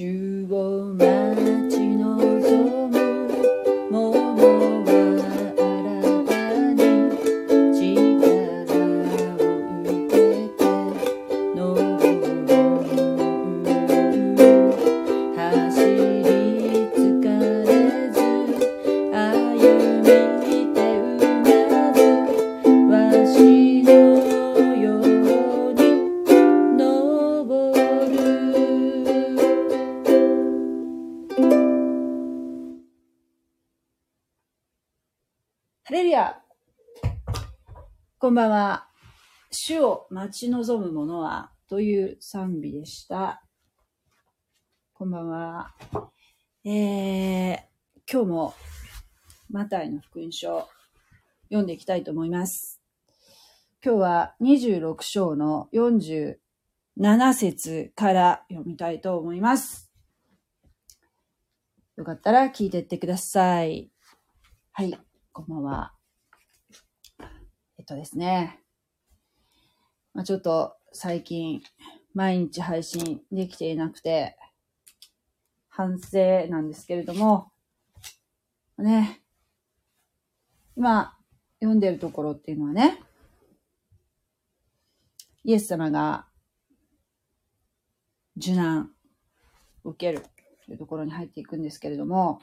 主を待こんばんは。主を待ち望む者はという賛美でした。こんばんは。えー、今日もマタイの福音書読んでいきたいと思います。今日は26章の47節から読みたいと思います。よかったら聞いてってください。はい、こんばんは。えっとですね。まあ、ちょっと最近毎日配信できていなくて反省なんですけれども、ね、今読んでるところっていうのはね、イエス様が受難を受けるというところに入っていくんですけれども、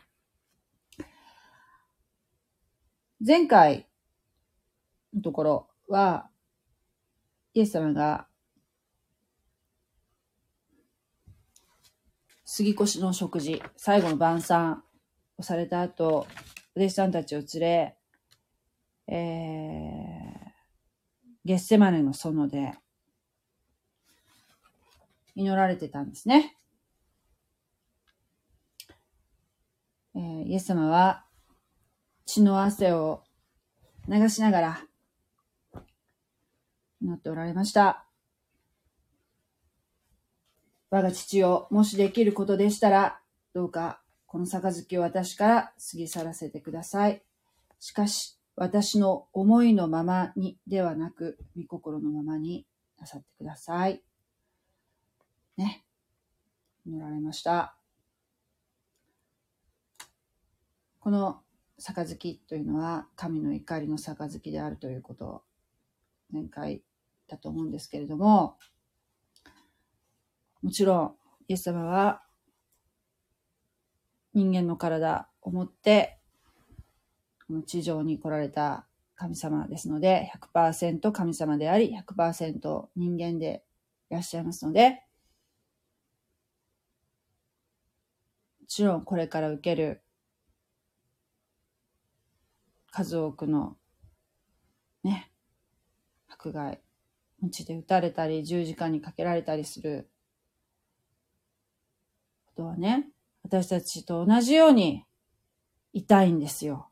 前回ところは、イエス様が杉越の食事、最後の晩餐をされた後、お弟子さんたちを連れ、えー、ゲッセマネの園で祈られてたんですね。えーイエス様は血の汗を流しながら祈っておられました。我が父をもしできることでしたら、どうかこの杯を私から過ぎ去らせてください。しかし、私の思いのままにではなく、御心のままになさってください。ね。祈られました。この杯というのは神の怒りの杯であるということを前回だと思うんですけれども、もちろんイエス様は人間の体を持ってこの地上に来られた神様ですので100%神様であり100%人間でいらっしゃいますのでもちろんこれから受ける数多くのね迫害鞭で撃たれたり十字架にかけられたりすることはね私たちと同じように痛いんですよ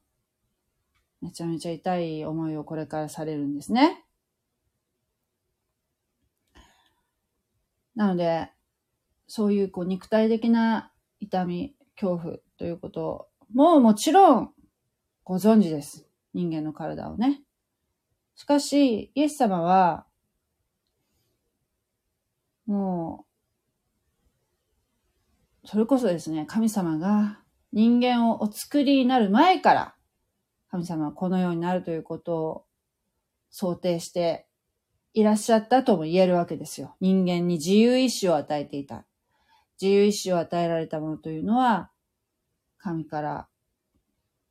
めちゃめちゃ痛い思いをこれからされるんですねなのでそういうこう肉体的な痛み恐怖ということももちろんご存知です。人間の体をね。しかし、イエス様は、もう、それこそですね、神様が人間をお作りになる前から、神様はこのようになるということを想定していらっしゃったとも言えるわけですよ。人間に自由意志を与えていた。自由意志を与えられたものというのは、神から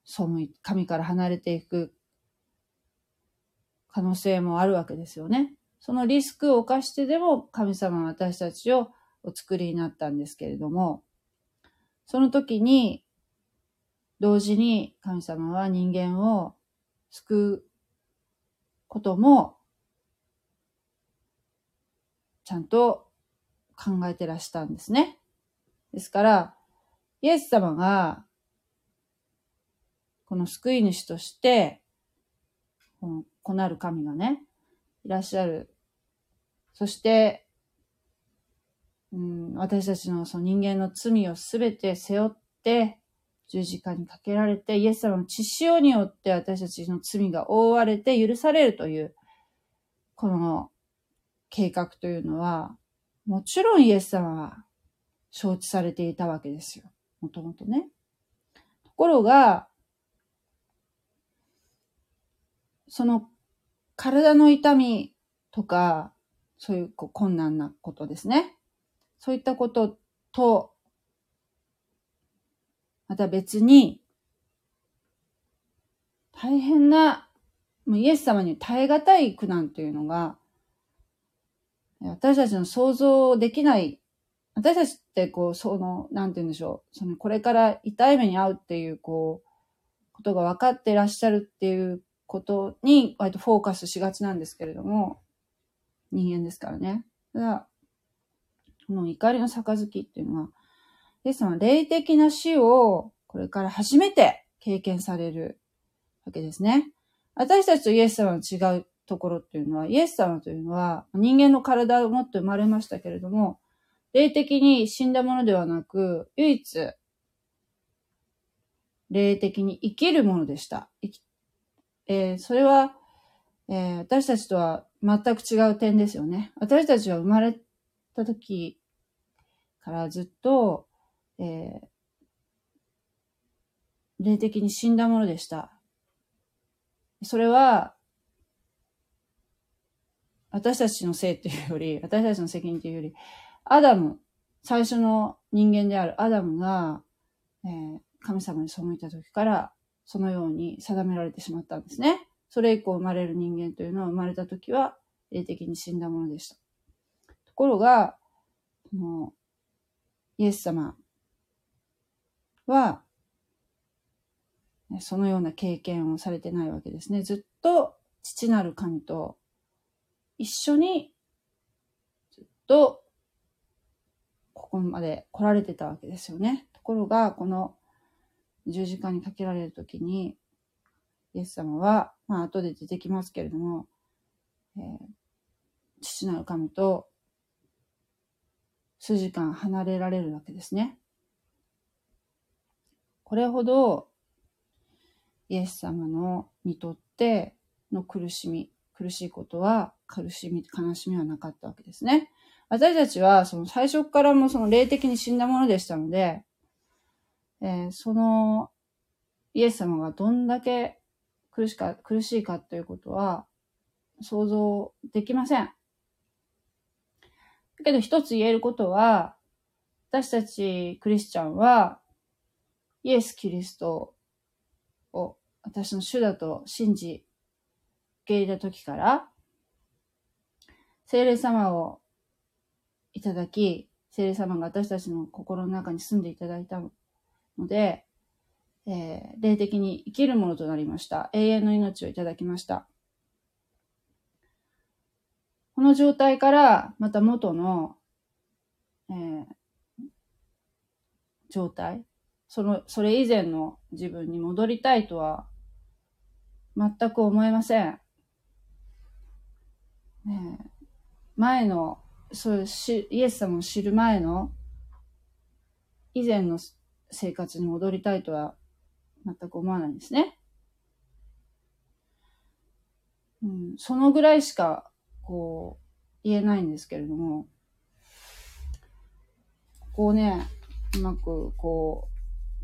背い、神から離れていく可能性もあるわけですよね。そのリスクを冒してでも神様は私たちをお作りになったんですけれども、その時に同時に神様は人間を救うこともちゃんと考えてらしたんですね。ですから、イエス様がこの救い主として、この子なる神がね、いらっしゃる。そして、うん、私たちのその人間の罪をすべて背負って、十字架にかけられて、イエス様の血潮によって私たちの罪が覆われて許されるという、この計画というのは、もちろんイエス様は承知されていたわけですよ。もともとね。ところが、その体の痛みとか、そういうこう困難なことですね。そういったことと、また別に、大変な、もうイエス様に耐え難い苦難というのが、私たちの想像できない、私たちってこう、その、なんて言うんでしょう、その、これから痛い目に遭うっていう、こう、ことが分かってらっしゃるっていうことに、割とフォーカスしがちなんですけれども、人間ですからね。ただ、この怒りの杯っていうのは、イエス様は霊的な死をこれから初めて経験されるわけですね。私たちとイエス様の違うところっていうのは、イエス様というのは人間の体を持って生まれましたけれども、霊的に死んだものではなく、唯一、霊的に生きるものでした。えー、それは、えー、私たちとは全く違う点ですよね。私たちは生まれた時からずっと、えー、霊的に死んだものでした。それは、私たちのせいというより、私たちの責任というより、アダム、最初の人間であるアダムが、えー、神様に背いた時から、そのように定められてしまったんですね。それ以降生まれる人間というのは生まれた時は霊的に死んだものでした。ところが、もうイエス様は、そのような経験をされてないわけですね。ずっと父なる神と一緒にずっとここまで来られてたわけですよね。ところが、この十字架にかけられるときに、イエス様は、まあ後で出てきますけれども、えー、父なる神と数時間離れられるわけですね。これほどイエス様のにとっての苦しみ、苦しいことは苦しみ、悲しみはなかったわけですね。私たちはその最初からもその霊的に死んだものでしたので、えー、そのイエス様がどんだけ苦しか、苦しいかということは想像できません。だけど一つ言えることは、私たちクリスチャンは、イエス・キリストを私の主だと信じ、受け入れた時から、聖霊様をいただき、聖霊様が私たちの心の中に住んでいただいたので、えー、霊的に生きるものとなりました。永遠の命をいただきました。この状態からまた元の、えー、状態、その、それ以前の自分に戻りたいとは全く思えません。ね、前の、そういうイエス様を知る前の以前の生活に戻りたいとは全く思わないんですね。うん、そのぐらいしか、こう、言えないんですけれども、こうね、うまく、こ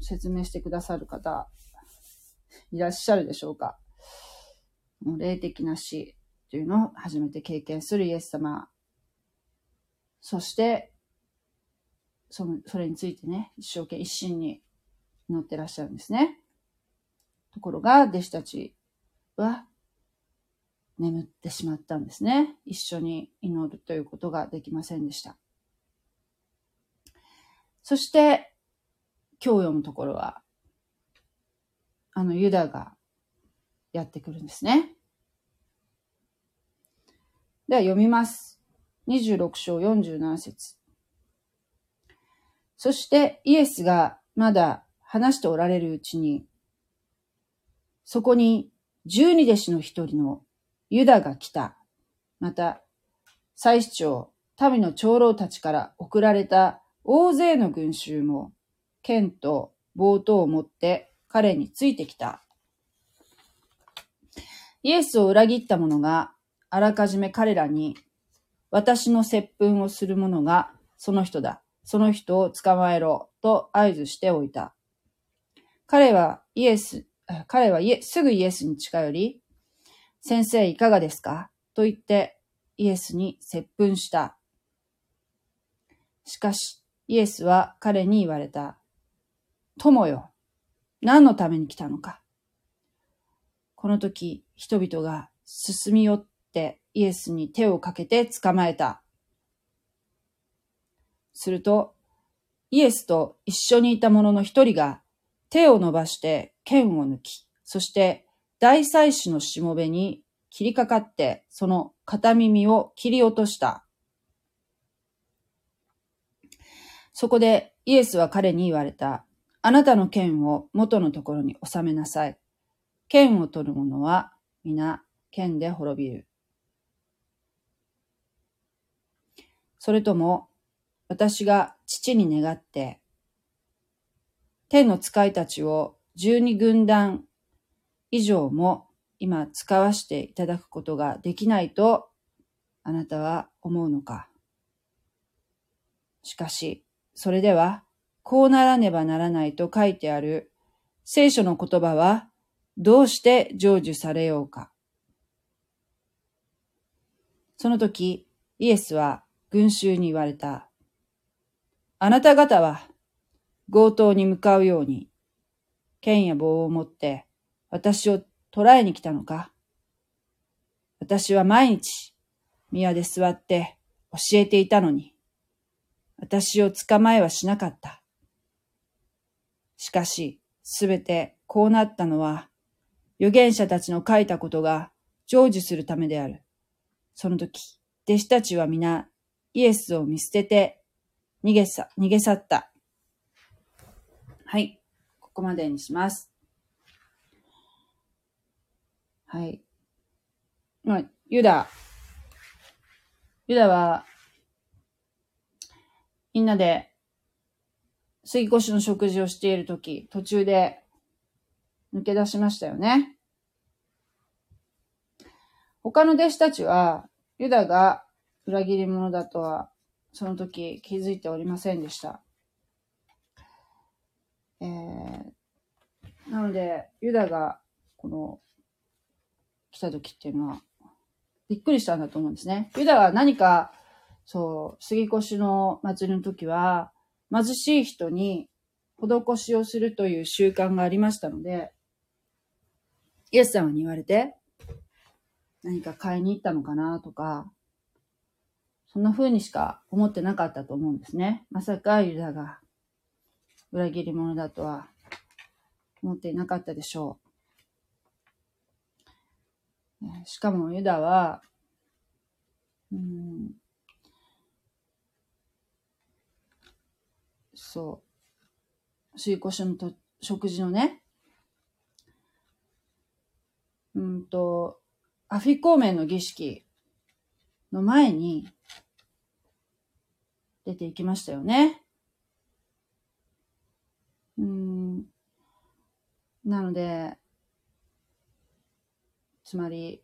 う、説明してくださる方、いらっしゃるでしょうか。もう霊的な死というのを初めて経験するイエス様。そして、その、それについてね、一生懸命一心に祈ってらっしゃるんですね。ところが、弟子たちは眠ってしまったんですね。一緒に祈るということができませんでした。そして、今日読むところは、あのユダがやってくるんですね。では読みます。26章47節そしてイエスがまだ話しておられるうちに、そこに十二弟子の一人のユダが来た。また、祭司長、民の長老たちから送られた大勢の群衆も、剣と棒刀を持って彼についてきた。イエスを裏切った者があらかじめ彼らに、私の接吻をする者がその人だその人を捕まえろと合図しておいた。彼はイエス、彼はイエすぐイエスに近寄り、先生いかがですか？と言ってイエスに接吻した。しかし、イエスは彼に言われた。友よ、何のために来たのか？この時、人々が進み寄ってイエスに手をかけて捕まえた。すると、イエスと一緒にいた者の一人が手を伸ばして剣を抜き、そして大祭司のしもべに切りかかってその片耳を切り落とした。そこでイエスは彼に言われた。あなたの剣を元のところに収めなさい。剣を取る者は皆剣で滅びる。それとも私が父に願って、天の使いたちを十二軍団以上も今使わしていただくことができないとあなたは思うのか。しかし、それでは、こうならねばならないと書いてある聖書の言葉はどうして成就されようか。その時、イエスは群衆に言われた。あなた方は強盗に向かうように、剣や棒を持って私を捕らえに来たのか？私は毎日宮で座って教えていたのに、私を捕まえはしなかった。しかし、すべてこうなったのは、預言者たちの書いたことが成就するためである。その時、弟子たちは皆イエスを見捨てて逃げさ、逃げ去った。はい。ここまでにします。はい。まあ、ユダ。ユダは、みんなで、杉越の食事をしているとき、途中で抜け出しましたよね。他の弟子たちは、ユダが裏切り者だとはその時気づいておりませんでした。えー、なので、ユダがこの来た時っていうのはびっくりしたんだと思うんですね。ユダは何か、そう、杉越の祭りの時は貧しい人に施しをするという習慣がありましたので、イエス様に言われて、何か買いに行ったのかなとか、そんな風にしか思ってなかったと思うんですね。まさかユダが裏切り者だとは思っていなかったでしょう。しかもユダは、うん、そう、水越しのと食事のね、うんと、アフィコーメンの儀式の前に出ていきましたよね。うん。なので、つまり、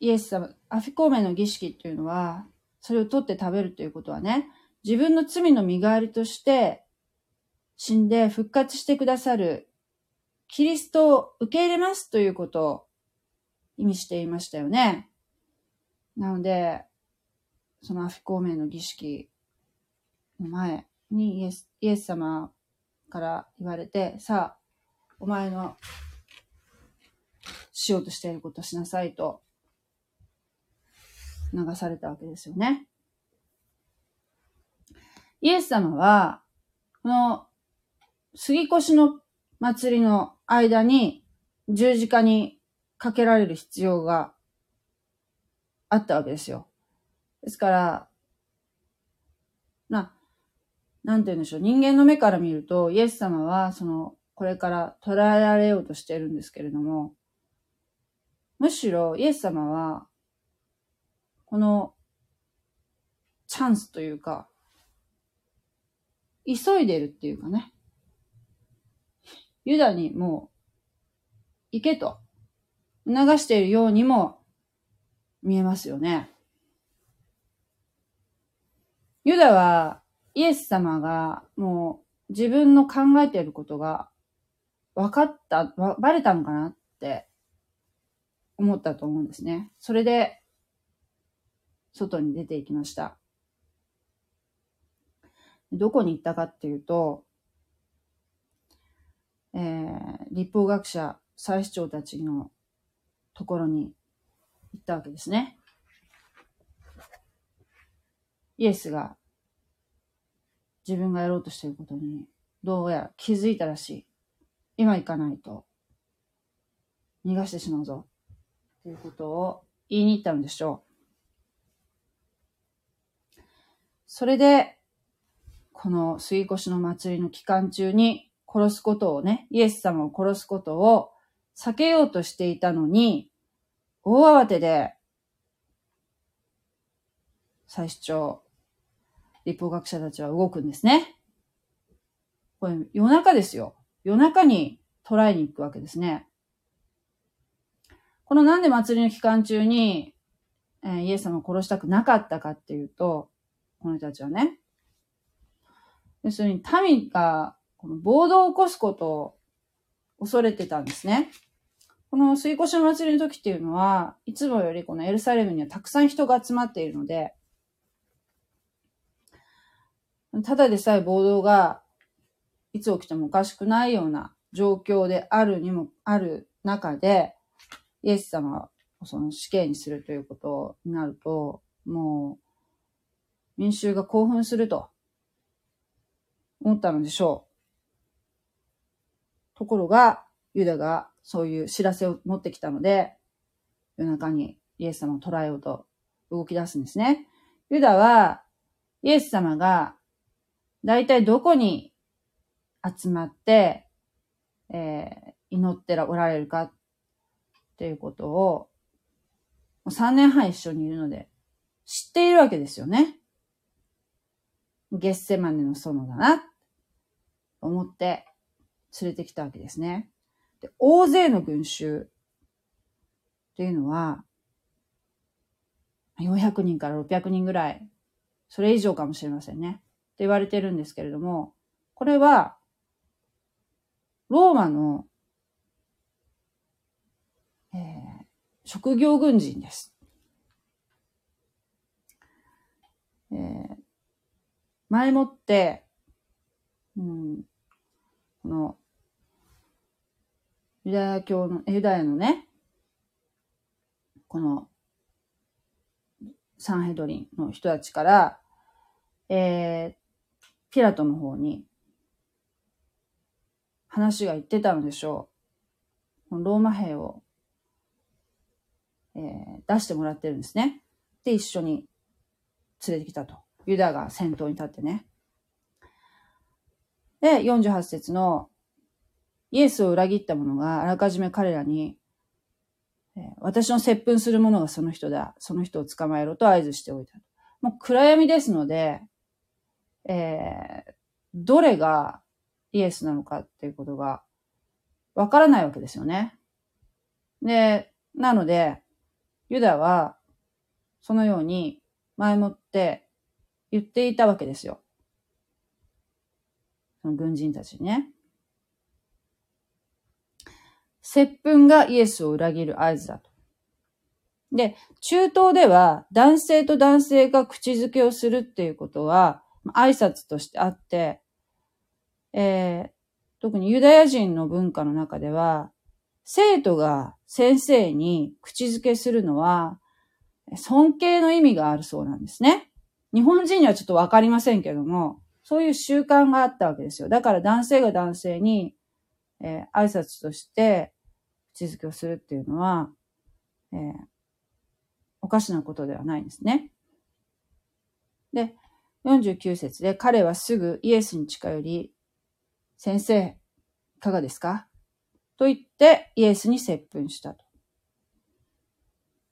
イエス様、アフィコーメの儀式っていうのは、それを取って食べるということはね、自分の罪の身代わりとして死んで復活してくださるキリストを受け入れますということを意味していましたよね。なので、そのアフィコーメの儀式の前にイエスイエス様から言われて、さあ、お前のしようとしていることをしなさいと流されたわけですよね。イエス様は、この杉越の祭りの間に十字架にかけられる必要があったわけですよ。ですから、な、なんて言うんでしょう。人間の目から見ると、イエス様は、その、これから捉えられようとしているんですけれども、むしろイエス様は、このチャンスというか、急いでるっていうかね、ユダにもう、行けと、促しているようにも見えますよね。ユダは、イエス様がもう自分の考えていることが分かった、バレたのかなって思ったと思うんですね。それで、外に出て行きました。どこに行ったかっていうと、えー、立法学者、祭司長たちのところに行ったわけですね。イエスが自分がやろうとしていることにどうやら気づいたらしい。今行かないと逃がしてしまうぞ。ということを言いに行ったのでしょう。それで、この杉越の祭りの期間中に殺すことをね、イエス様を殺すことを避けようとしていたのに、大慌てで、最主張、立法学者たちは動くんですね。これ夜中ですよ。夜中に捕らえに行くわけですね。このなんで祭りの期間中に、えー、イエス様を殺したくなかったかっていうと、この人たちはね、要するに民がこの暴動を起こすことを恐れてたんですね。この水越しの祭りの時っていうのは、いつもよりこのエルサレムにはたくさん人が集まっているので、ただでさえ暴動がいつ起きてもおかしくないような状況であるにも、ある中で、イエス様をその死刑にするということになると、もう、民衆が興奮すると思ったのでしょう。ところが、ユダがそういう知らせを持ってきたので、夜中にイエス様を捕らえようと動き出すんですね。ユダは、イエス様が、大体どこに集まって、えー、祈ってらおられるかっていうことを、3年半一緒にいるので、知っているわけですよね。ゲッセマネの園だな、と思って連れてきたわけですね。で大勢の群衆っていうのは、400人から600人ぐらい、それ以上かもしれませんね。って言われてるんですけれども、これは、ローマの、えー、職業軍人です。えー、前もって、うん、この、ユダヤ教の、ユダヤのね、この、サンヘドリンの人たちから、えー、ピラトの方に、話が言ってたのでしょう。ローマ兵を、えー、出してもらってるんですね。で、一緒に連れてきたと。ユダが先頭に立ってね。で、48節のイエスを裏切った者があらかじめ彼らに、えー、私の接吻する者がその人だ。その人を捕まえろと合図しておいた。もう暗闇ですので、えー、どれがイエスなのかっていうことがわからないわけですよね。で、なので、ユダはそのように前もって言っていたわけですよ。その軍人たちにね。接吻がイエスを裏切る合図だと。で、中東では男性と男性が口づけをするっていうことは挨拶としてあって、えー、特にユダヤ人の文化の中では、生徒が先生に口づけするのは、尊敬の意味があるそうなんですね。日本人にはちょっとわかりませんけども、そういう習慣があったわけですよ。だから男性が男性に、えー、挨拶として口づけをするっていうのは、えー、おかしなことではないんですね。で、49節で彼はすぐイエスに近寄り、先生、いかがですか？と言ってイエスに接吻したと。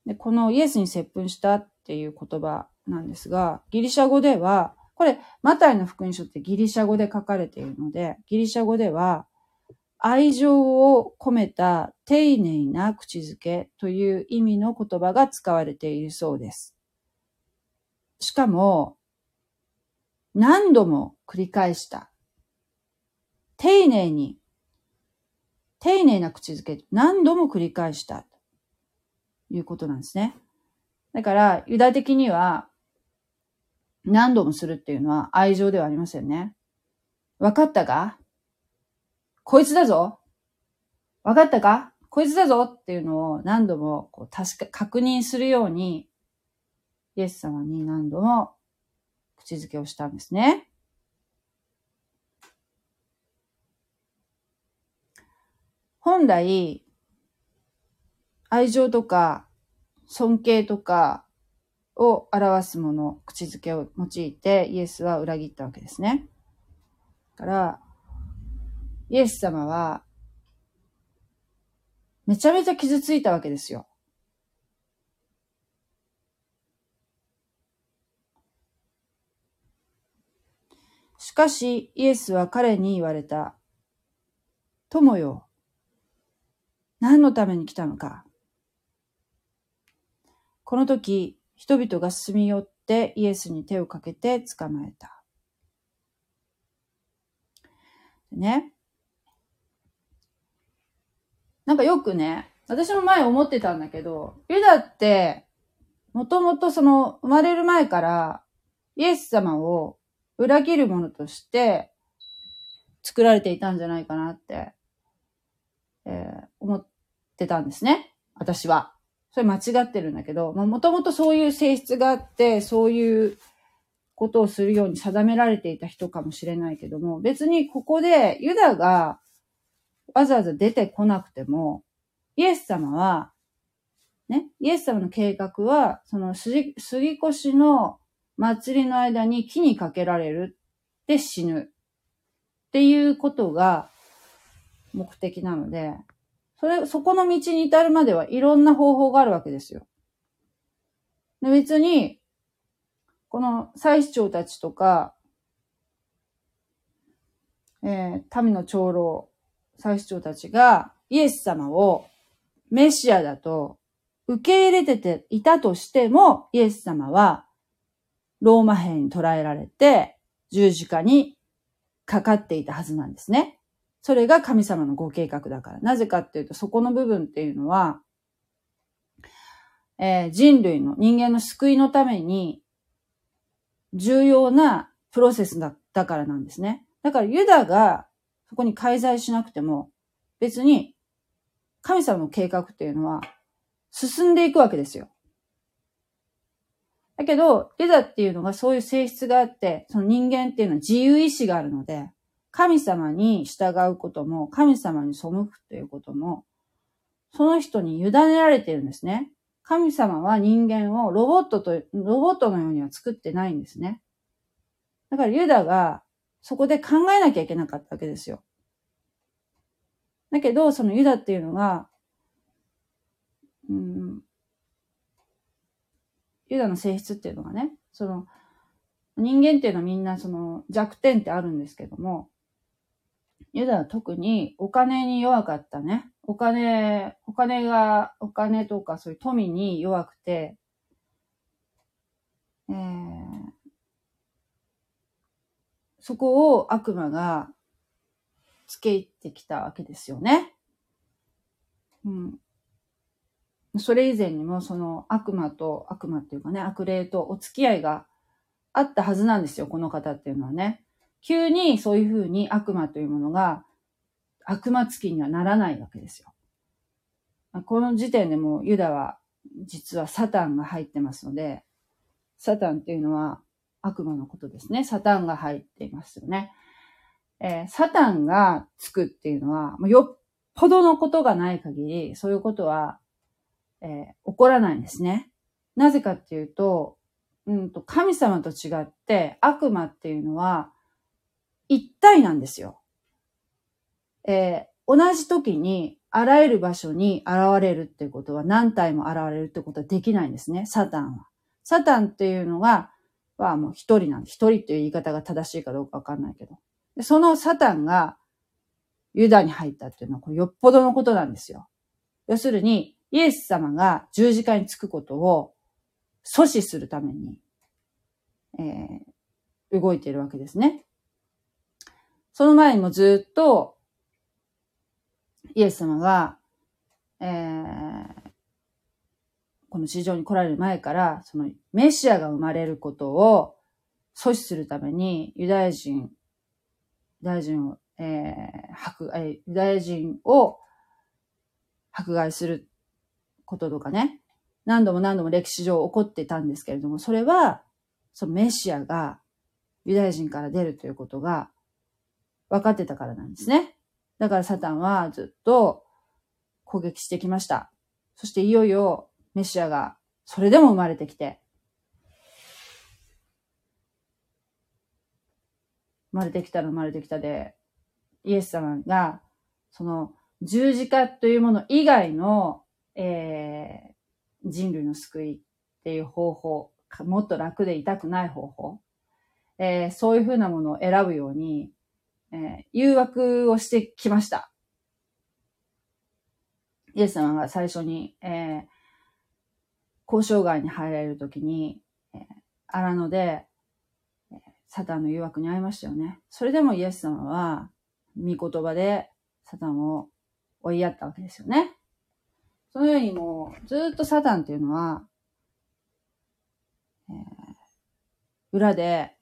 で、このイエスに接吻したっていう言葉なんですが、ギリシャ語では、これ、マタイの福音書ってギリシャ語で書かれているので、ギリシャ語では、愛情を込めた丁寧な口づけという意味の言葉が使われているそうです。しかも、何度も繰り返した。丁寧に、丁寧な口づけ、何度も繰り返した。ということなんですね。だから、ユダ的には、何度もするっていうのは愛情ではありませんね。わかったか？こいつだぞわかったか？こいつだぞっていうのを何度もこう確か、確認するように、イエス様に何度も口づけをしたんですね。本来、愛情とか尊敬とかを表すもの、口づけを用いてイエスは裏切ったわけですね。だから、イエス様はめちゃめちゃ傷ついたわけですよ。しかし、イエスは彼に言われた。友よ、何のために来たのか?この時、人々が進み寄ってイエスに手をかけて捕まえた。ね。なんかよくね、私も前思ってたんだけど、ユダって、もともとその生まれる前からイエス様を裏切るものとして作られていたんじゃないかなって、えー、思ってたんですね。私は。それ間違ってるんだけど、もともとそういう性質があって、そういうことをするように定められていた人かもしれないけども、別にここでユダがわざわざ出てこなくても、イエス様は、ね、イエス様の計画は、その杉越しの祭りの間に木にかけられるで死ぬっていうことが目的なので、それ、そこの道に至るまではいろんな方法があるわけですよ。で別に、この祭司長たちとか、えー、民の長老、祭司長たちがイエス様をメシアだと受け入れてていたとしても、イエス様はローマ兵に捕らえられて十字架にかかっていたはずなんですね。それが神様のご計画だから。なぜかっていうと、そこの部分っていうのは、えー、人類の人間の救いのために重要なプロセスだったからなんですね。だからユダがそこに介在しなくても、別に神様の計画っていうのは進んでいくわけですよ。だけど、ユダっていうのがそういう性質があって、その人間っていうのは自由意志があるので、神様に従うことも、神様に背くということも、その人に委ねられているんですね。神様は人間をロボットと、ロボットのようには作ってないんですね。だからユダがそこで考えなきゃいけなかったわけですよ。だけど、そのユダっていうのが、うん、ユダの性質っていうのがね、その、人間っていうのはみんなその弱点ってあるんですけども、ユダは特にお金に弱かったね。お金、お金が、お金とかそういう富に弱くて、えー、そこを悪魔が付け入ってきたわけですよね。うん。それ以前にもその悪魔と、悪魔っていうかね、悪霊とお付き合いがあったはずなんですよ、この方っていうのはね。急にそういうふうに悪魔というものが悪魔付きにはならないわけですよ。この時点でもユダは実はサタンが入ってますので、サタンっていうのは悪魔のことですね。サタンが入っていますよね。えー、サタンがつくっていうのは、よっぽどのことがない限り、そういうことは、えー、起こらないんですね。なぜかっていうと、うんと、神様と違って悪魔っていうのは一体なんですよ。えー、同じ時にあらゆる場所に現れるっていうことは何体も現れるってことはできないんですね、サタンは。サタンっていうのがはもう一人なんで、一人っていう言い方が正しいかどうかわかんないけど。でそのサタンがユダに入ったっていうのはこれよっぽどのことなんですよ。要するに、イエス様が十字架につくことを阻止するために、えー、動いているわけですね。その前にもずっと、イエス様が、えー、この地上に来られる前から、そのメシアが生まれることを阻止するために、ユダヤ人、ユダヤ人を、えー、迫、えユダヤ人を迫害することとかね、何度も何度も歴史上起こってたんですけれども、それは、そのメシアがユダヤ人から出るということが分かってたからなんですね。だからサタンはずっと攻撃してきました。そしていよいよメシアがそれでも生まれてきて、生まれてきたら生まれてきたで、イエス様が、その十字架というもの以外の、えー、人類の救いっていう方法、もっと楽で痛くない方法、えー、そういうふうなものを選ぶように、えー、誘惑をしてきました。イエス様が最初に、えー、交渉外に入られるときに、えー、荒野で、サタンの誘惑に遭いましたよね。それでもイエス様は、御言葉でサタンを追いやったわけですよね。そのようにもう、ずっとサタンっていうのは、えー、裏で、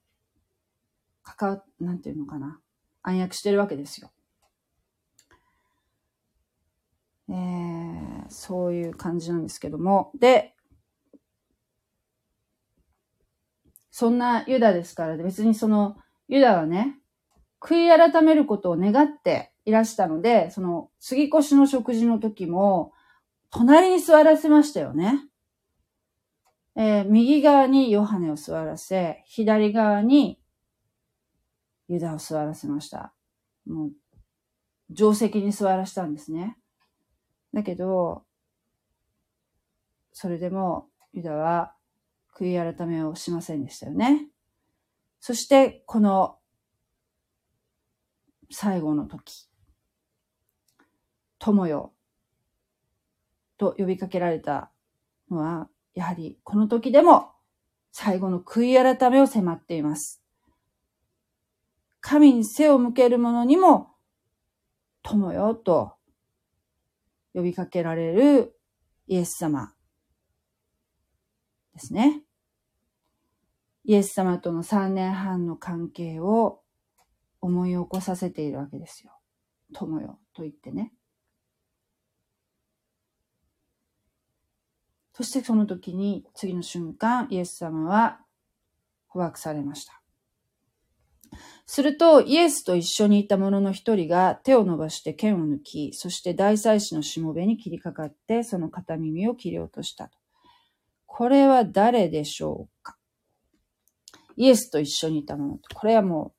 関わ、なんていうのかな。暗躍してるわけですよ。えー、そういう感じなんですけども。で、そんなユダですから、別にその、ユダはね、悔い改めることを願っていらしたので、その、杉越しの食事の時も、隣に座らせましたよね。えー、右側にヨハネを座らせ、左側にユダを座らせました。もう、定石に座らしたんですね。だけど、それでもユダは悔い改めをしませんでしたよね。そして、この最後の時、友よ、と呼びかけられたのは、やはりこの時でも最後の悔い改めを迫っています。神に背を向ける者にも、友よと呼びかけられるイエス様ですね。イエス様との3年半の関係を思い起こさせているわけですよ。友よと言ってね。そしてその時に次の瞬間、イエス様は捕獲されました。すると、イエスと一緒にいた者の一人が手を伸ばして剣を抜き、そして大祭司のしもべに切りかかって、その片耳を切り落としたと。これは誰でしょうか？イエスと一緒にいた者。これはも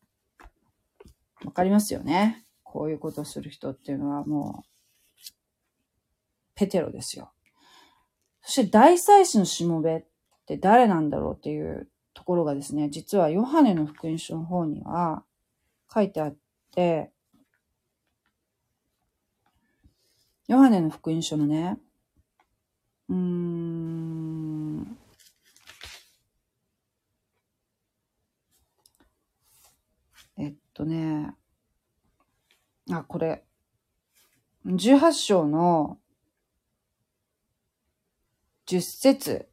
う、わかりますよね。こういうことをする人っていうのはもう、ペテロですよ。そして大祭司のしもべって誰なんだろうっていうところがですね、実はヨハネの福音書の方には書いてあって、ヨハネの福音書のね、うーん、えっとね、あ、これ、18章の10節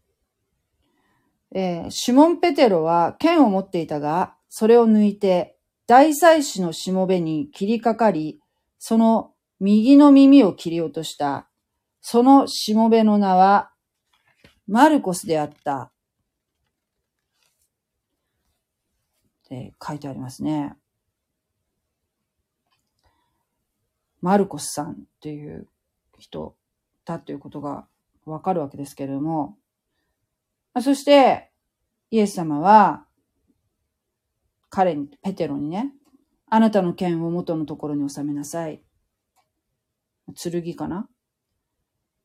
えー、シモン・ペテロは剣を持っていたが、それを抜いて、大祭司のしもべに切りかかり、その右の耳を切り落とした。そのしもべの名は、マルコスであった。って書いてありますね。マルコスさんっていう人だということがわかるわけですけれども、そして、イエス様は、彼に、ペテロにね、あなたの剣を元のところに収めなさい。剣かな？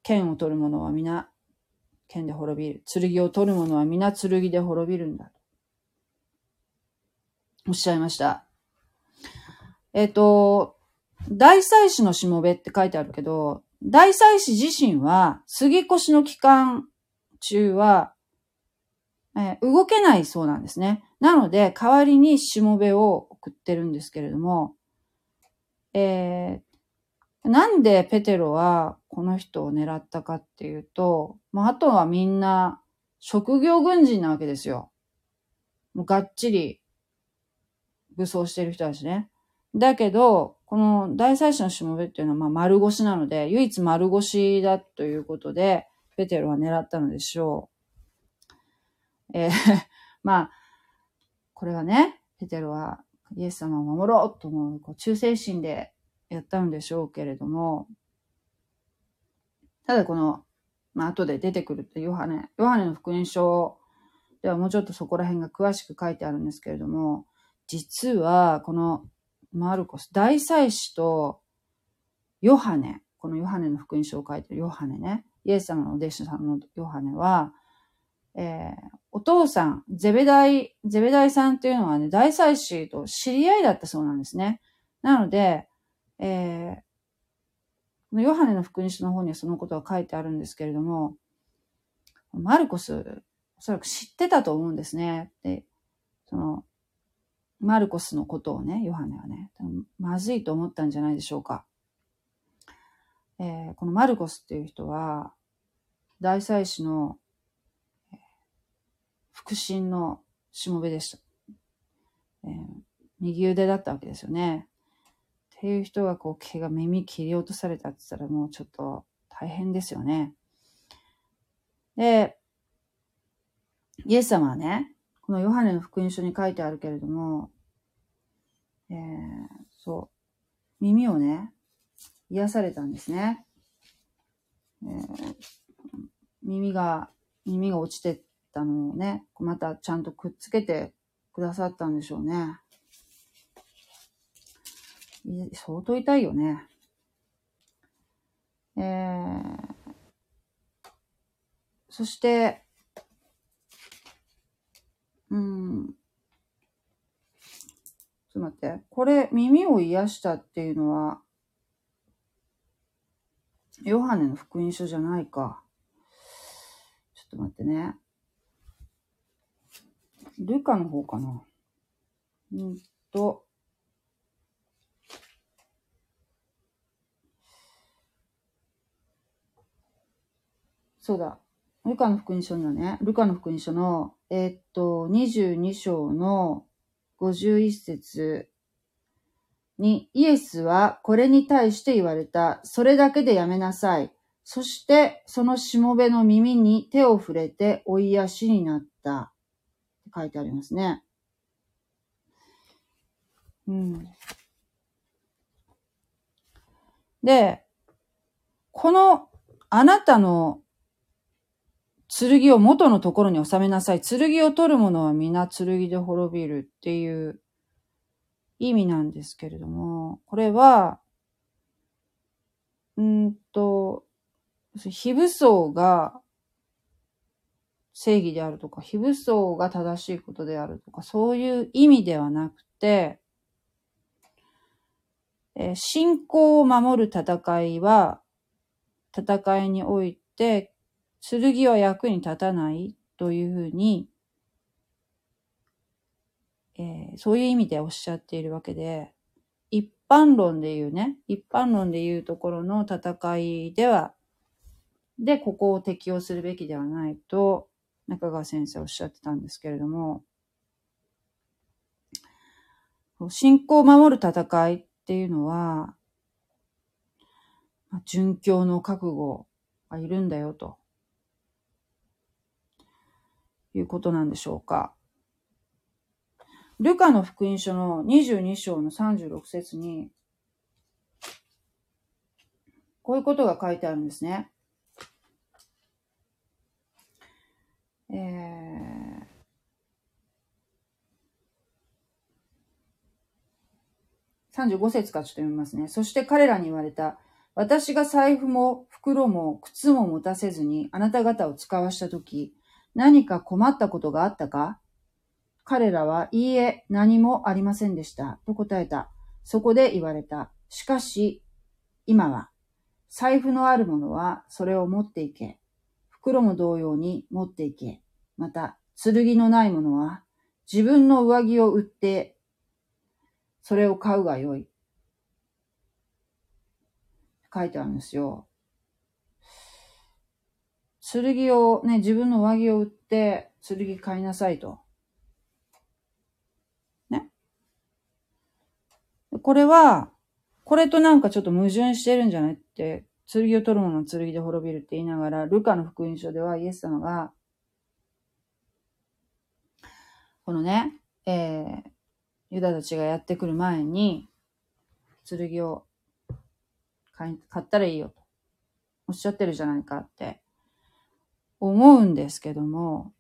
剣を取る者は皆、剣で滅びる。剣を取る者は皆、剣で滅びるんだ。おっしゃいました。えっ、と、大祭司のしもべって書いてあるけど、大祭司自身は、杉越の期間中は、えー、動けないそうなんですね。なので、代わりにしもべを送ってるんですけれども、えー、なんでペテロはこの人を狙ったかっていうと、まあ、あとはみんな職業軍人なわけですよ。もうがっちり武装してる人たちね。だけど、この大祭司のしもべっていうのはまあ丸腰なので、唯一丸腰だということで、ペテロは狙ったのでしょう。えー、まあ、これはね、ペテロはイエス様を守ろうと思う、こう忠誠心でやったんでしょうけれども、ただこの、まあ後で出てくるってヨハネ、ヨハネの福音書ではもうちょっとそこら辺が詳しく書いてあるんですけれども、実はこのマルコス、大祭司とヨハネ、このヨハネの福音書を書いてるヨハネね、イエス様のお弟子さんのヨハネは、えー、お父さん、ゼベダイ、ゼベダイさんっていうのはね、大祭司と知り合いだったそうなんですね。なので、えー、ヨハネの福音書の方にはそのことが書いてあるんですけれども、マルコス、おそらく知ってたと思うんですね。で、その、マルコスのことをね、ヨハネはね、まずいと思ったんじゃないでしょうか。えー、このマルコスっていう人は、大祭司の腹心のしもべでした。えー、右腕だったわけですよね。っていう人がこう毛が耳切り落とされたって言ったらもうちょっと大変ですよね。で、イエス様はね、このヨハネの福音書に書いてあるけれども、えー、そう、耳をね、癒されたんですね。えー、耳が、耳が落ちてたのをね、またちゃんとくっつけてくださったんでしょうね。相当痛いよね。えー、そして、うん。ちょっと待って。これ、耳を癒したっていうのは、ヨハネの福音書じゃないか。ちょっと待ってね。ルカの方かな。うんと、そうだ。ルカの福音書のね、ルカの福音書の、えー、っと、22章の51節に、イエスはこれに対して言われた。それだけでやめなさい。そして、そのしもべの耳に手を触れてお癒しになった。って書いてありますね。うん。で、この、あなたの剣を元のところに収めなさい。剣を取る者は皆剣で滅びるっていう意味なんですけれども、これは、うんと、非武装が正義であるとか、非武装が正しいことであるとか、そういう意味ではなくて、えー、信仰を守る戦いは、戦いにおいて、剣は役に立たないというふうに、えー、そういう意味でおっしゃっているわけで、一般論で言うね、一般論で言うところの戦いでは、で、ここを適用するべきではないと、中川先生おっしゃってたんですけれども、信仰を守る戦いっていうのは、殉教の覚悟がいるんだよと。いうことなんでしょうか。ルカの福音書の22章の36節に、こういうことが書いてあるんですね。えー、35節からちょっと読みますね。そして彼らに言われた。私が財布も袋も靴も持たせずにあなた方を使わしたとき、何か困ったことがあったか？彼らは、いいえ、何もありませんでした。と答えた。そこで言われた。しかし、今は、財布のある者はそれを持っていけ。袋も同様に持っていけ。また、剣のない者は、自分の上着を売って、それを買うがよい。書いてあるんですよ。剣をね、自分の上着を売って、剣買いなさいと。ね。これは、これとなんかちょっと矛盾してるんじゃないって、剣を取る者の剣で滅びるって言いながら、ルカの福音書ではイエス様が、このね、えー、ユダたちがやってくる前に、剣を買ったらいいよとおっしゃってるじゃないかって思うんですけども、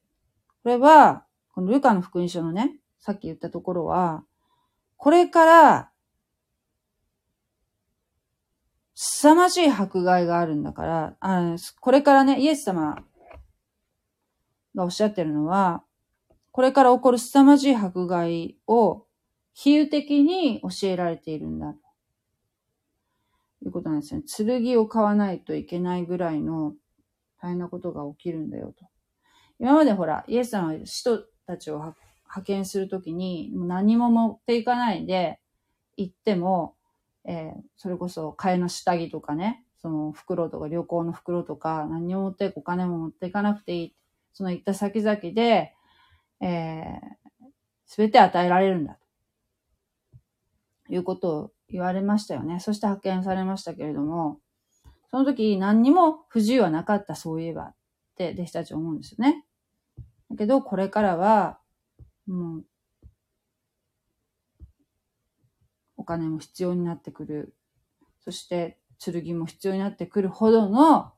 これは、このルカの福音書のね、さっき言ったところは、これから凄まじい迫害があるんだから、あこれからね、イエス様がおっしゃってるのは、これから起こる凄まじい迫害を比喩的に教えられているんだ。ということなんですね。剣を買わないといけないぐらいの大変なことが起きるんだよと。今までほら、イエス様は使徒たちを派遣するときに、もう何も持っていかないで行っても、えー、それこそ替えの下着とかね、その袋とか旅行の袋とか何を持ってお金も持っていかなくていい。その行った先々で、えす、べて与えられるんだ。ということを言われましたよね。そして派遣されましたけれども、その時何にも不自由はなかったそういえばって弟子たち思うんですよね。だけどこれからは、もうお金も必要になってくる。そして、剣も必要になってくるほどの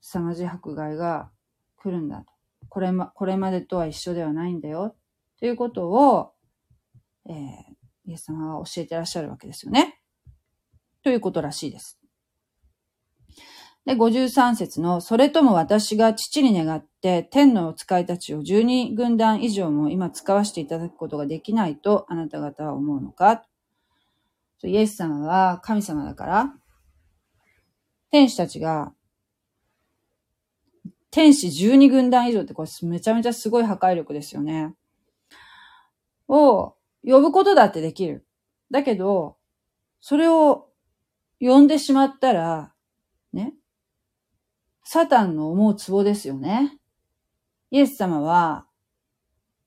凄まじい迫害が来るんだと。これま、これまでとは一緒ではないんだよ。ということを、えー、イエス様は教えてらっしゃるわけですよね。ということらしいです。で、53節の、それとも私が父に願って、天の使いたちを12軍団以上も今使わせていただくことができないとあなた方は思うのか？イエス様は神様だから、天使たちが、天使12軍団以上ってこれめちゃめちゃすごい破壊力ですよね。を呼ぶことだってできる。だけど、それを呼んでしまったら、ね、サタンの思うツボですよね。イエス様は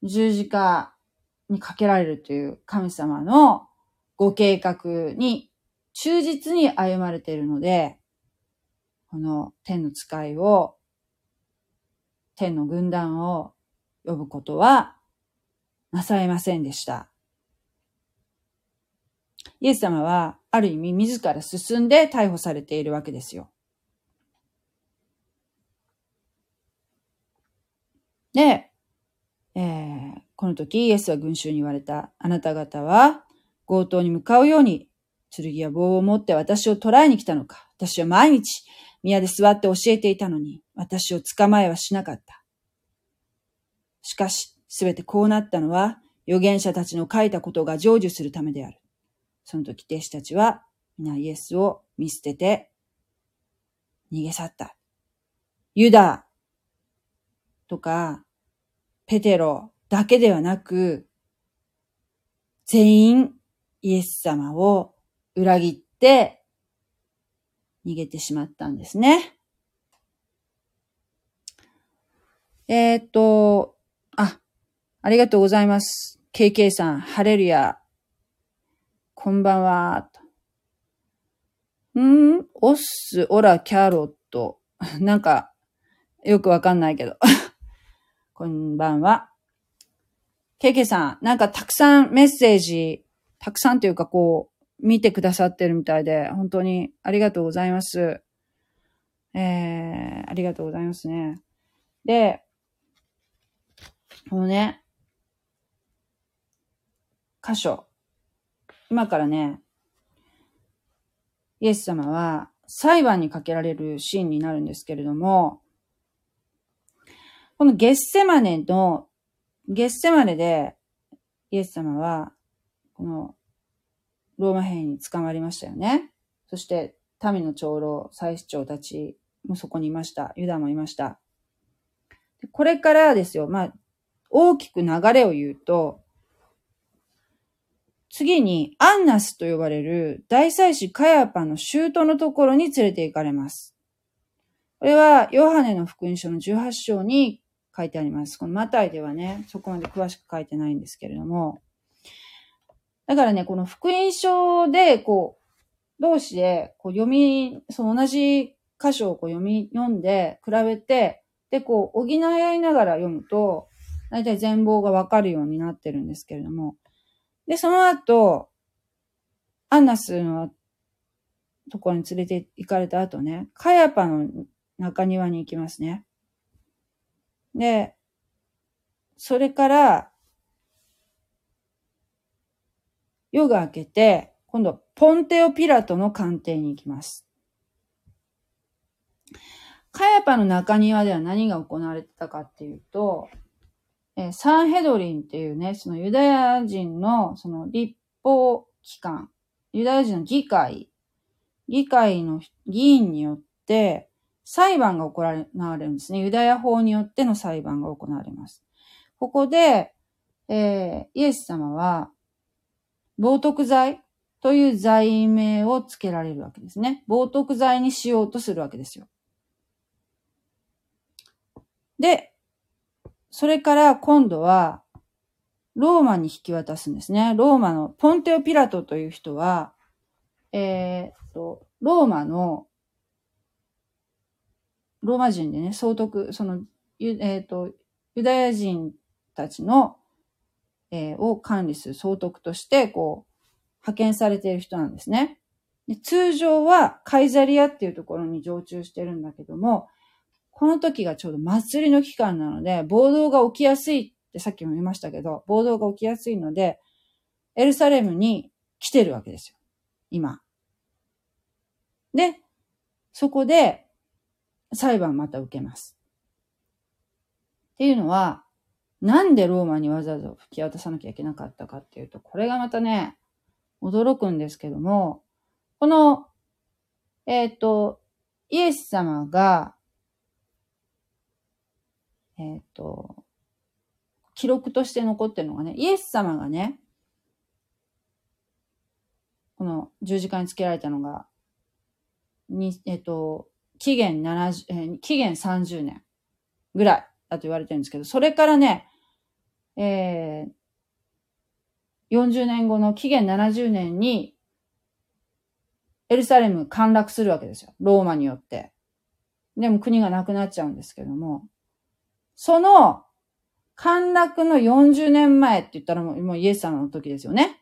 十字架にかけられるという神様のご計画に忠実に歩まれているので、この天の使いを、天の軍団を呼ぶことはなさいませんでした。イエス様は、ある意味自ら進んで逮捕されているわけですよ。で、えー、この時イエスは群衆に言われた。あなた方は強盗に向かうように、剣や棒を持って私を捕らえに来たのか。私は毎日宮で座って教えていたのに、私を捕まえはしなかった。しかし、すべてこうなったのは、預言者たちの書いたことが成就するためである。その時弟子たちは、皆イエスを見捨てて、逃げ去った。ユダとか、ペテロだけではなく、全員イエス様を裏切って逃げてしまったんですね。えー、っと、あ、ありがとうございます。KK さん、ハレルヤ。こんばんは。ん？オッス、オラ、キャロット。なんか、よくわかんないけど。こんばんは。KK さん、なんかたくさんメッセージたくさんというかこう、見てくださってるみたいで、本当にありがとうございます。えー、ありがとうございますね。で、このね、箇所。今からね、イエス様は裁判にかけられるシーンになるんですけれども、このゲッセマネの、ゲッセマネでイエス様はこの、ローマ兵に捕まりましたよね。そして、民の長老、祭司長たちもそこにいました。ユダもいました。これからですよ、まあ、大きく流れを言うと、次にアンナスと呼ばれる大祭司カヤパの舅のところに連れて行かれます。これはヨハネの福音書の18章に書いてあります。このマタイではね、そこまで詳しく書いてないんですけれども。だからね、この福音書で、こう、同士で、こう読み、その同じ箇所をこう読み、読んで、比べて、で、こう、補い合いながら読むと、大体全貌がわかるようになってるんですけれども。で、その後、アンナスのところに連れて行かれた後ね、カヤパの中庭に行きますね。で、それから、夜が明けて、今度、ポンテオピラトの官邸に行きます。カヤパの中庭では何が行われてたかっていうと、えー、サンヘドリンっていうね、そのユダヤ人のその立法機関、ユダヤ人の議会、議会の議員によって裁判が行われるんですね。ユダヤ法によっての裁判が行われます。ここで、えー、イエス様は、冒涜罪という罪名をつけられるわけですね。冒涜罪にしようとするわけですよ。で、それから今度は、ローマに引き渡すんですね。ローマのポンテオ・ピラトという人は、えー、と、ローマの、ローマ人でね、総督、その、えっ、ー、と、ユダヤ人たちの、えー、を管理する総督として、こう、派遣されている人なんですね。で通常はカイザリアっていうところに常駐してるんだけども、この時がちょうど祭りの期間なので、暴動が起きやすいってさっきも言いましたけど、暴動が起きやすいので、エルサレムに来てるわけですよ。今。で、そこで裁判また受けます。っていうのは、なんでローマにわざわざ吹き渡さなきゃいけなかったかっていうと、これがまたね、驚くんですけども、この、えっ、ー、と、イエス様がえっ、ー、と、記録として残ってるのがね、イエス様がね、この十字架につけられたのが、に、えっ、ー、と、期限70、えー、期限30年ぐらいだと言われてるんですけど、それからね、えー、40年後の期限70年に、エルサレム陥落するわけですよ。ローマによって。でも国がなくなっちゃうんですけども、その、陥落の40年前って言ったらもうもうイエス様の時ですよね。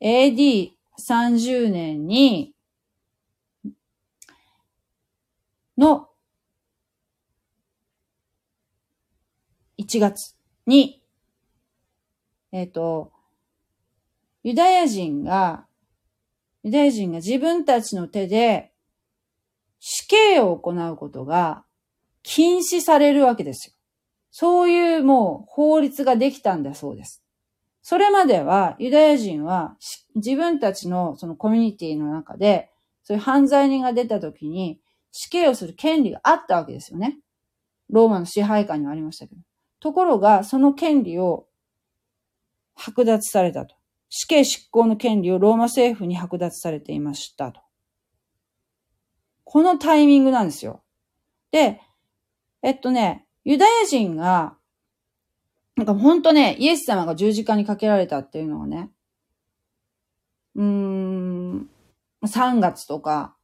AD30 年に、の1月に、えっ、ー、と、ユダヤ人が、ユダヤ人が自分たちの手で死刑を行うことが禁止されるわけですよ。そういうもう法律ができたんだそうです。それまではユダヤ人は自分たちのそのコミュニティの中でそういう犯罪人が出た時に死刑をする権利があったわけですよね。ローマの支配下にはありましたけど。ところが、その権利を剥奪されたと。死刑執行の権利をローマ政府に剥奪されていましたと。このタイミングなんですよ。で、えっとね、ユダヤ人が、なんかほんとね、イエス様が十字架にかけられたっていうのはね、うーん、3月とか、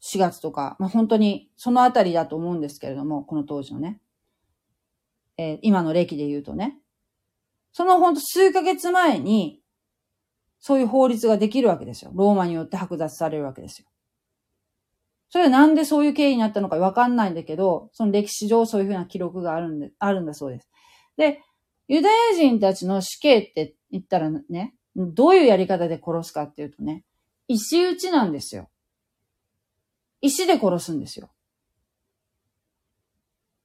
4月とか、まあ、本当にそのあたりだと思うんですけれども、この当時のね。えー、今の歴で言うとね。そのほんと数ヶ月前に、そういう法律ができるわけですよ。ローマによって剥奪されるわけですよ。それはなんでそういう経緯になったのかわかんないんだけど、その歴史上そういうふうな記録があるんで、あるんだそうです。で、ユダヤ人たちの死刑って言ったらね、どういうやり方で殺すかっていうとね、石打ちなんですよ。石で殺すんですよ。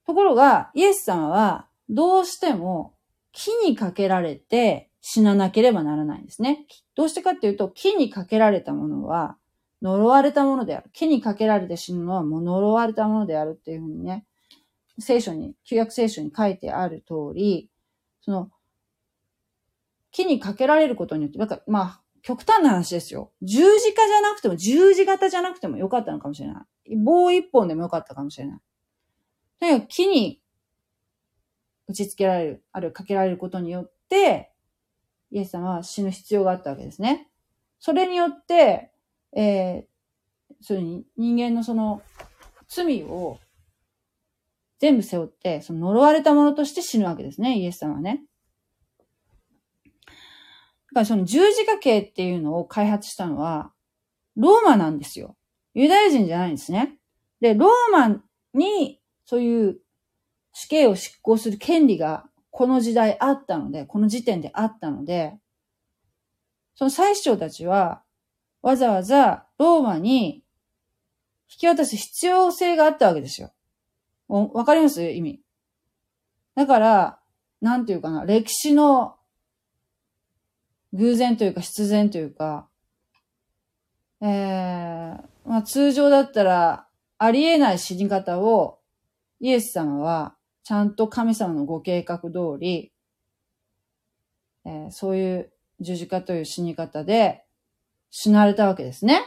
ところが、イエス様は、どうしても木にかけられて死ななければならないんですね。どうしてかっていうと、木にかけられたものは、呪われたものである。木にかけられて死ぬのはもう呪われたものであるっていうふうにね、聖書に、旧約聖書に書いてある通り、その、木にかけられることによって、なんか、まあ、極端な話ですよ。十字架じゃなくても、十字型じゃなくてもよかったのかもしれない。棒一本でもよかったかもしれない。とにかく木に打ち付けられる、あるいはかけられることによって、イエス様は死ぬ必要があったわけですね。それによって、えー、そういう人間のその罪を全部背負って、その呪われたものとして死ぬわけですね、イエス様はね。だからその十字架刑っていうのを開発したのは、ローマなんですよ。ユダヤ人じゃないんですね。で、ローマにそういう死刑を執行する権利がこの時代あったので、この時点であったので、その祭司長たちは、わざわざローマに引き渡す必要性があったわけですよ。わかります？意味。だから、なんていうかな、歴史の偶然というか必然というか、えー、まあ通常だったらありえない死に方をイエス様はちゃんと神様のご計画通り、えー、そういう十字架という死に方で死なれたわけですね。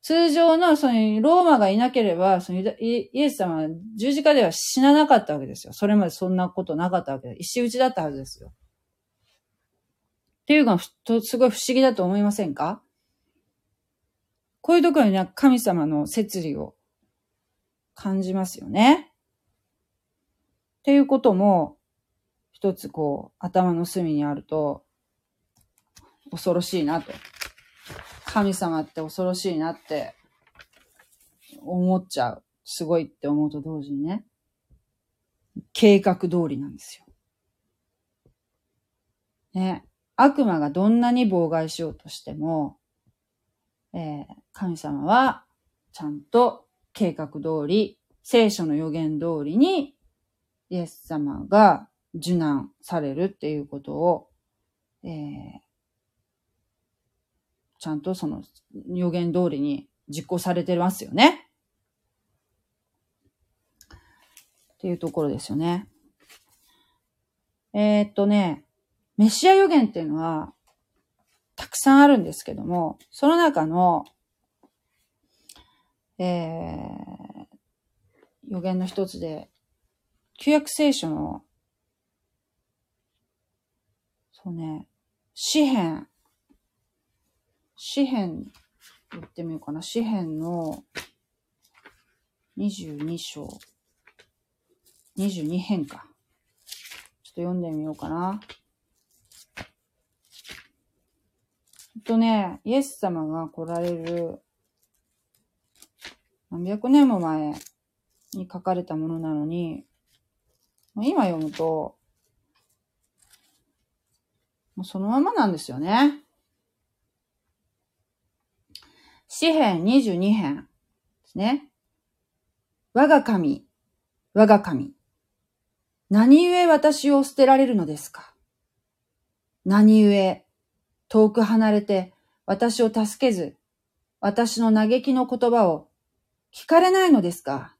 通常の、その、ローマがいなければ、そのイエス様は十字架では死ななかったわけですよ。それまでそんなことなかったわけで、石打ちだったはずですよ。っていうのが、すごい不思議だと思いませんか？こういうところには神様の摂理を感じますよね。っていうことも、一つこう、頭の隅にあると、恐ろしいなと。神様って恐ろしいなって思っちゃう。すごいって思うと同時にね、計画通りなんですよ。ね、悪魔がどんなに妨害しようとしても、えー、神様はちゃんと計画通り、聖書の予言通りにイエス様が受難されるっていうことを、えー、ちゃんとその予言通りに実行されてますよね。っていうところですよね。えー、っとね、メシア予言っていうのは、たくさんあるんですけども、その中の、えー、予言の一つで、旧約聖書の、そうね、詩篇詩編、言ってみようかな。詩編の22章。22編か。ちょっと読んでみようかな。えっとね、イエス様が来られる何百年も前に書かれたものなのに、今読むと、もうそのままなんですよね。詩編22編ですね。我が神、我が神。何故私を捨てられるのですか？何故、遠く離れて私を助けず、私の嘆きの言葉を聞かれないのですか？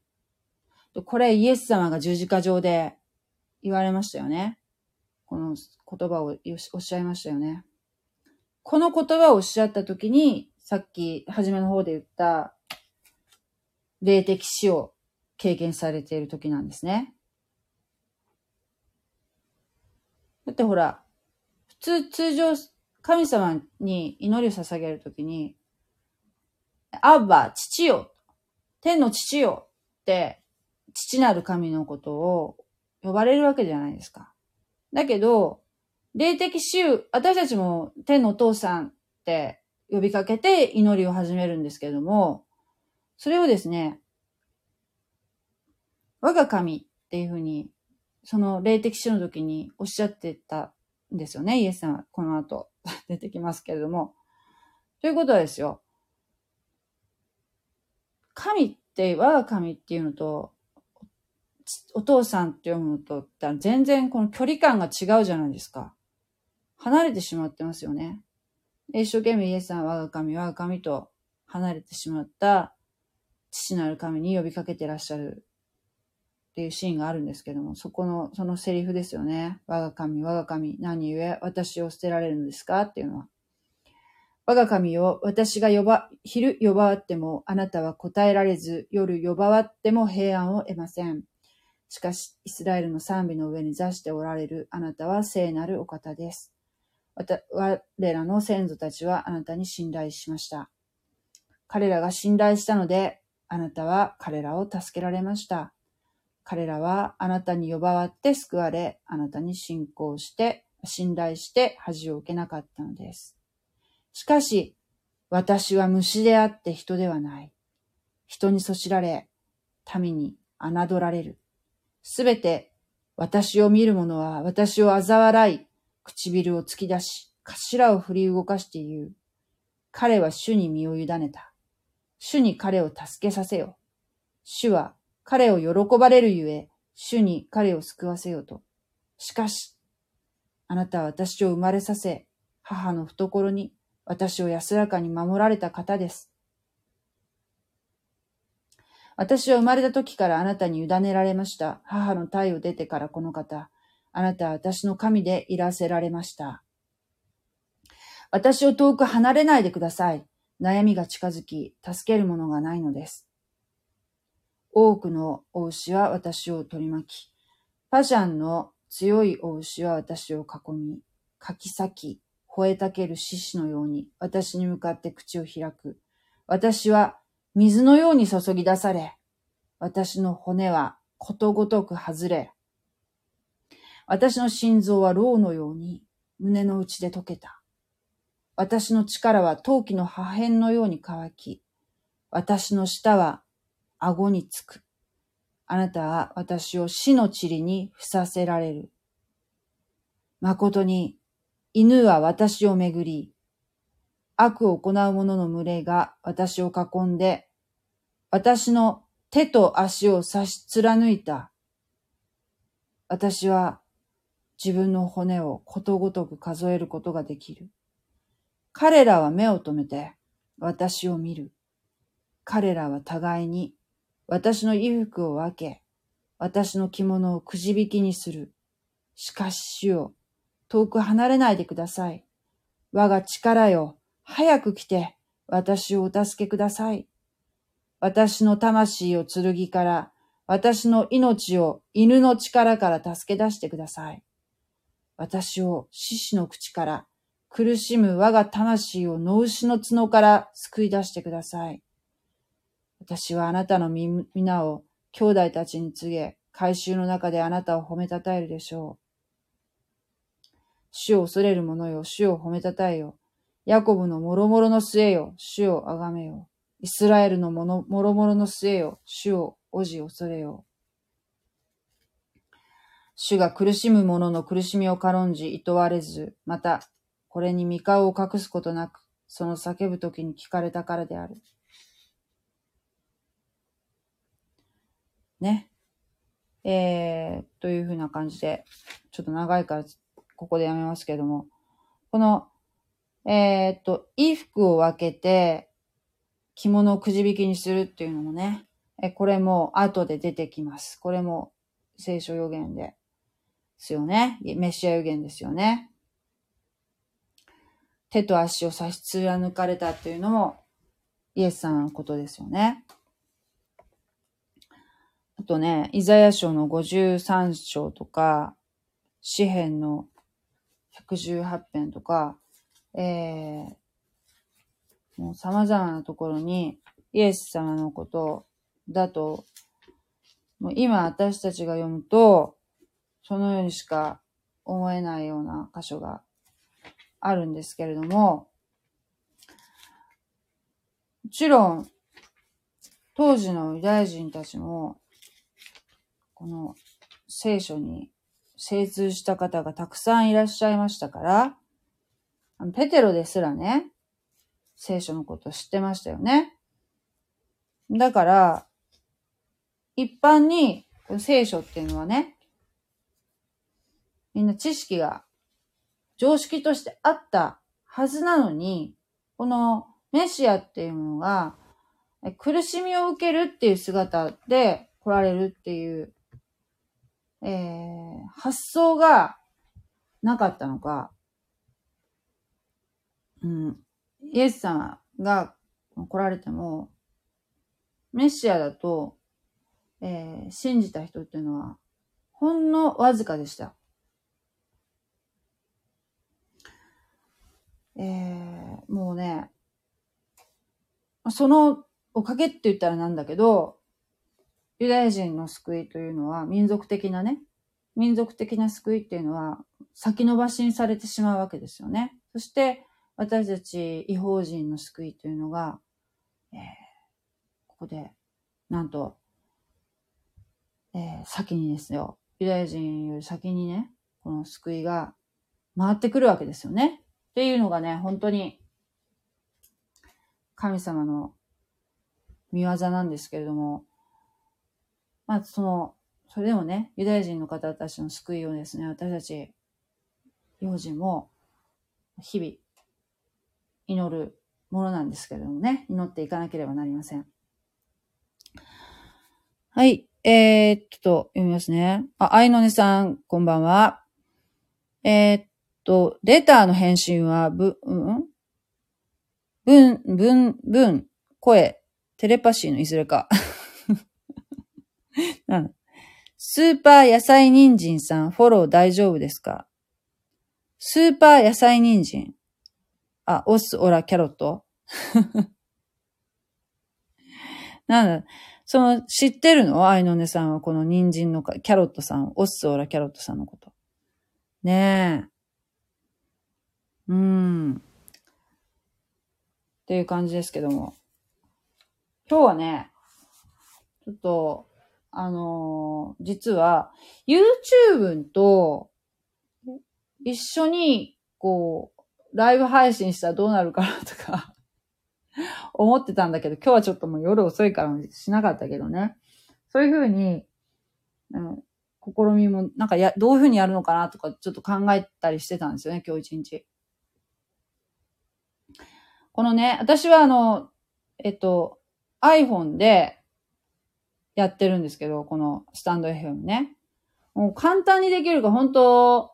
これイエス様が十字架上で言われましたよね。この言葉をおっしゃいましたよね。この言葉をおっしゃったときに、さっき、初めの方で言った、霊的死を経験されている時なんですね。だってほら、普通、通常、神様に祈りを捧げるときに、アッバ、父よ、天の父よって、父なる神のことを呼ばれるわけじゃないですか。だけど、霊的死を、私たちも天のお父さんって呼びかけて祈りを始めるんですけれども、それをですね、我が神っていうふうに、その霊的死の時におっしゃってたですよね、イエスさんは。この後 出てきますけれども。ということはですよ。神って我が神っていうのと、お父さんって読むのと、全然この距離感が違うじゃないですか。離れてしまってますよね。一生懸命イエスさんは我が神、我が神と離れてしまった父なる神に呼びかけてらっしゃるっていうシーンがあるんですけども、そこの、そのセリフですよね。我が神、我が神、何故私を捨てられるのですか？っていうのは。我が神を私が呼ば、昼呼ばわってもあなたは答えられず、夜呼ばわっても平安を得ません。しかし、イスラエルの賛美の上に座しておられるあなたは聖なるお方です。我らの先祖たちはあなたに信頼しました。彼らが信頼したので、あなたは彼らを助けられました。彼らはあなたに呼ばわって救われ、あなたに信仰して、信頼して恥を受けなかったのです。しかし、私は虫であって人ではない。人にそしられ、民に侮られる。すべて私を見る者は私を嘲笑い、唇を突き出し、頭を振り動かして言う。彼は主に身を委ねた。主に彼を助けさせよ。主は彼を喜ばれるゆえ、主に彼を救わせようと。しかし、あなたは私を生まれさせ、母の懐に私を安らかに守られた方です。私は生まれた時からあなたに委ねられました。母の体を出てからこの方。あなたは私の神でいらせられました。私を遠く離れないでください。悩みが近づき、助けるものがないのです。多くの王子は私を取り巻き、パジャンの強い王子は私を囲み、かき裂き、吠えたける獅子のように私に向かって口を開く。私は水のように注ぎ出され、私の骨はことごとく外れ、私の心臓は牢のように胸の内で溶けた。私の力は陶器の破片のように乾き、私の舌は顎につく。あなたは私を死の塵に伏させられる。誠に、犬は私をめぐり、悪を行う者の群れが私を囲んで、私の手と足を差し貫いた。私は自分の骨をことごとく数えることができる。彼らは目を留めて私を見る。彼らは互いに私の衣服を分け、私の着物をくじ引きにする。しかし主よ、遠く離れないでください。我が力よ、早く来て、私をお助けください。私の魂を剣から、私の命を犬の力から助け出してください。私を獅子の口から、苦しむ我が魂を野牛の角から救い出してください。私はあなたの皆を兄弟たちに告げ、改宗の中であなたを褒めたたえるでしょう。主を恐れる者よ、主を褒めたたえよ。ヤコブの諸々の末よ、主をあがめよ。イスラエルの諸々の末よ、主をおじ恐れよ。主が苦しむ者の苦しみを軽んじ、厭われず、また、これに見顔を隠すことなく、その叫ぶ時に聞かれたからである。ね。えー、というふうな感じで、ちょっと長いからここでやめますけども、この、えー、っと、衣服を分けて着物をくじ引きにするっていうのもね、えこれも後で出てきます。これも聖書予言ですよね。メシア予言ですよね。手と足を差し貫かれたっていうのもイエス様のことですよね。あとね、イザヤ書の53章とか、詩篇の118編とか、えー、もう様々なところにイエス様のことだと、もう今私たちが読むと、そのようにしか思えないような箇所があるんですけれども、もちろん、当時のユダヤ人たちも、この聖書に精通した方がたくさんいらっしゃいましたから、ペテロですらね、聖書のこと知ってましたよね。だから、一般にこの聖書っていうのはね、みんな知識が常識としてあったはずなのに、このメシアっていうものが苦しみを受けるっていう姿で来られるっていうえー、発想がなかったのか、うん、イエス様が来られても、メシアだと、えー、信じた人っていうのは、ほんのわずかでした。えー、もうね、そのおかげって言ったらなんだけど、ユダヤ人の救いというのは民族的なね、民族的な救いっていうのは先延ばしにされてしまうわけですよね。そして私たち違法人の救いというのが、えー、ここで、なんと、えー、先にですよ、ユダヤ人より先にね、この救いが回ってくるわけですよね。っていうのがね、本当に神様の見業なんですけれども、まあ、その、それでもね、ユダヤ人の方たちの救いをですね、私たち、幼人も、日々、祈るものなんですけれどもね、祈っていかなければなりません。はい。えー、っと、読みますね。あ、愛のねさん、こんばんは。えー、っと、レターの返信は、ぶ、うん？文、文、文、声、テレパシーのいずれか。うんスーパー野菜人参さん、フォロー大丈夫ですか？スーパー野菜人参。あ、オス、オラ、キャロット？なんだ、その、知ってるの？愛のねさんはこの人参のか、キャロットさん、オス、オラ、キャロットさんのこと。ねえ。うん。っていう感じですけども。今日はね、ちょっと、あのー、実は、YouTube と一緒に、こう、ライブ配信したらどうなるかなとか 思ってたんだけど、今日はちょっともう夜遅いからしなかったけどね。そういうふうに、うん、試みも、なんかや、どういうふうにやるのかなとか、ちょっと考えたりしてたんですよね、今日一日。このね、私はあの、えっと、iPhone でやってるんですけど、このスタンド FM ね。もう簡単にできるか本当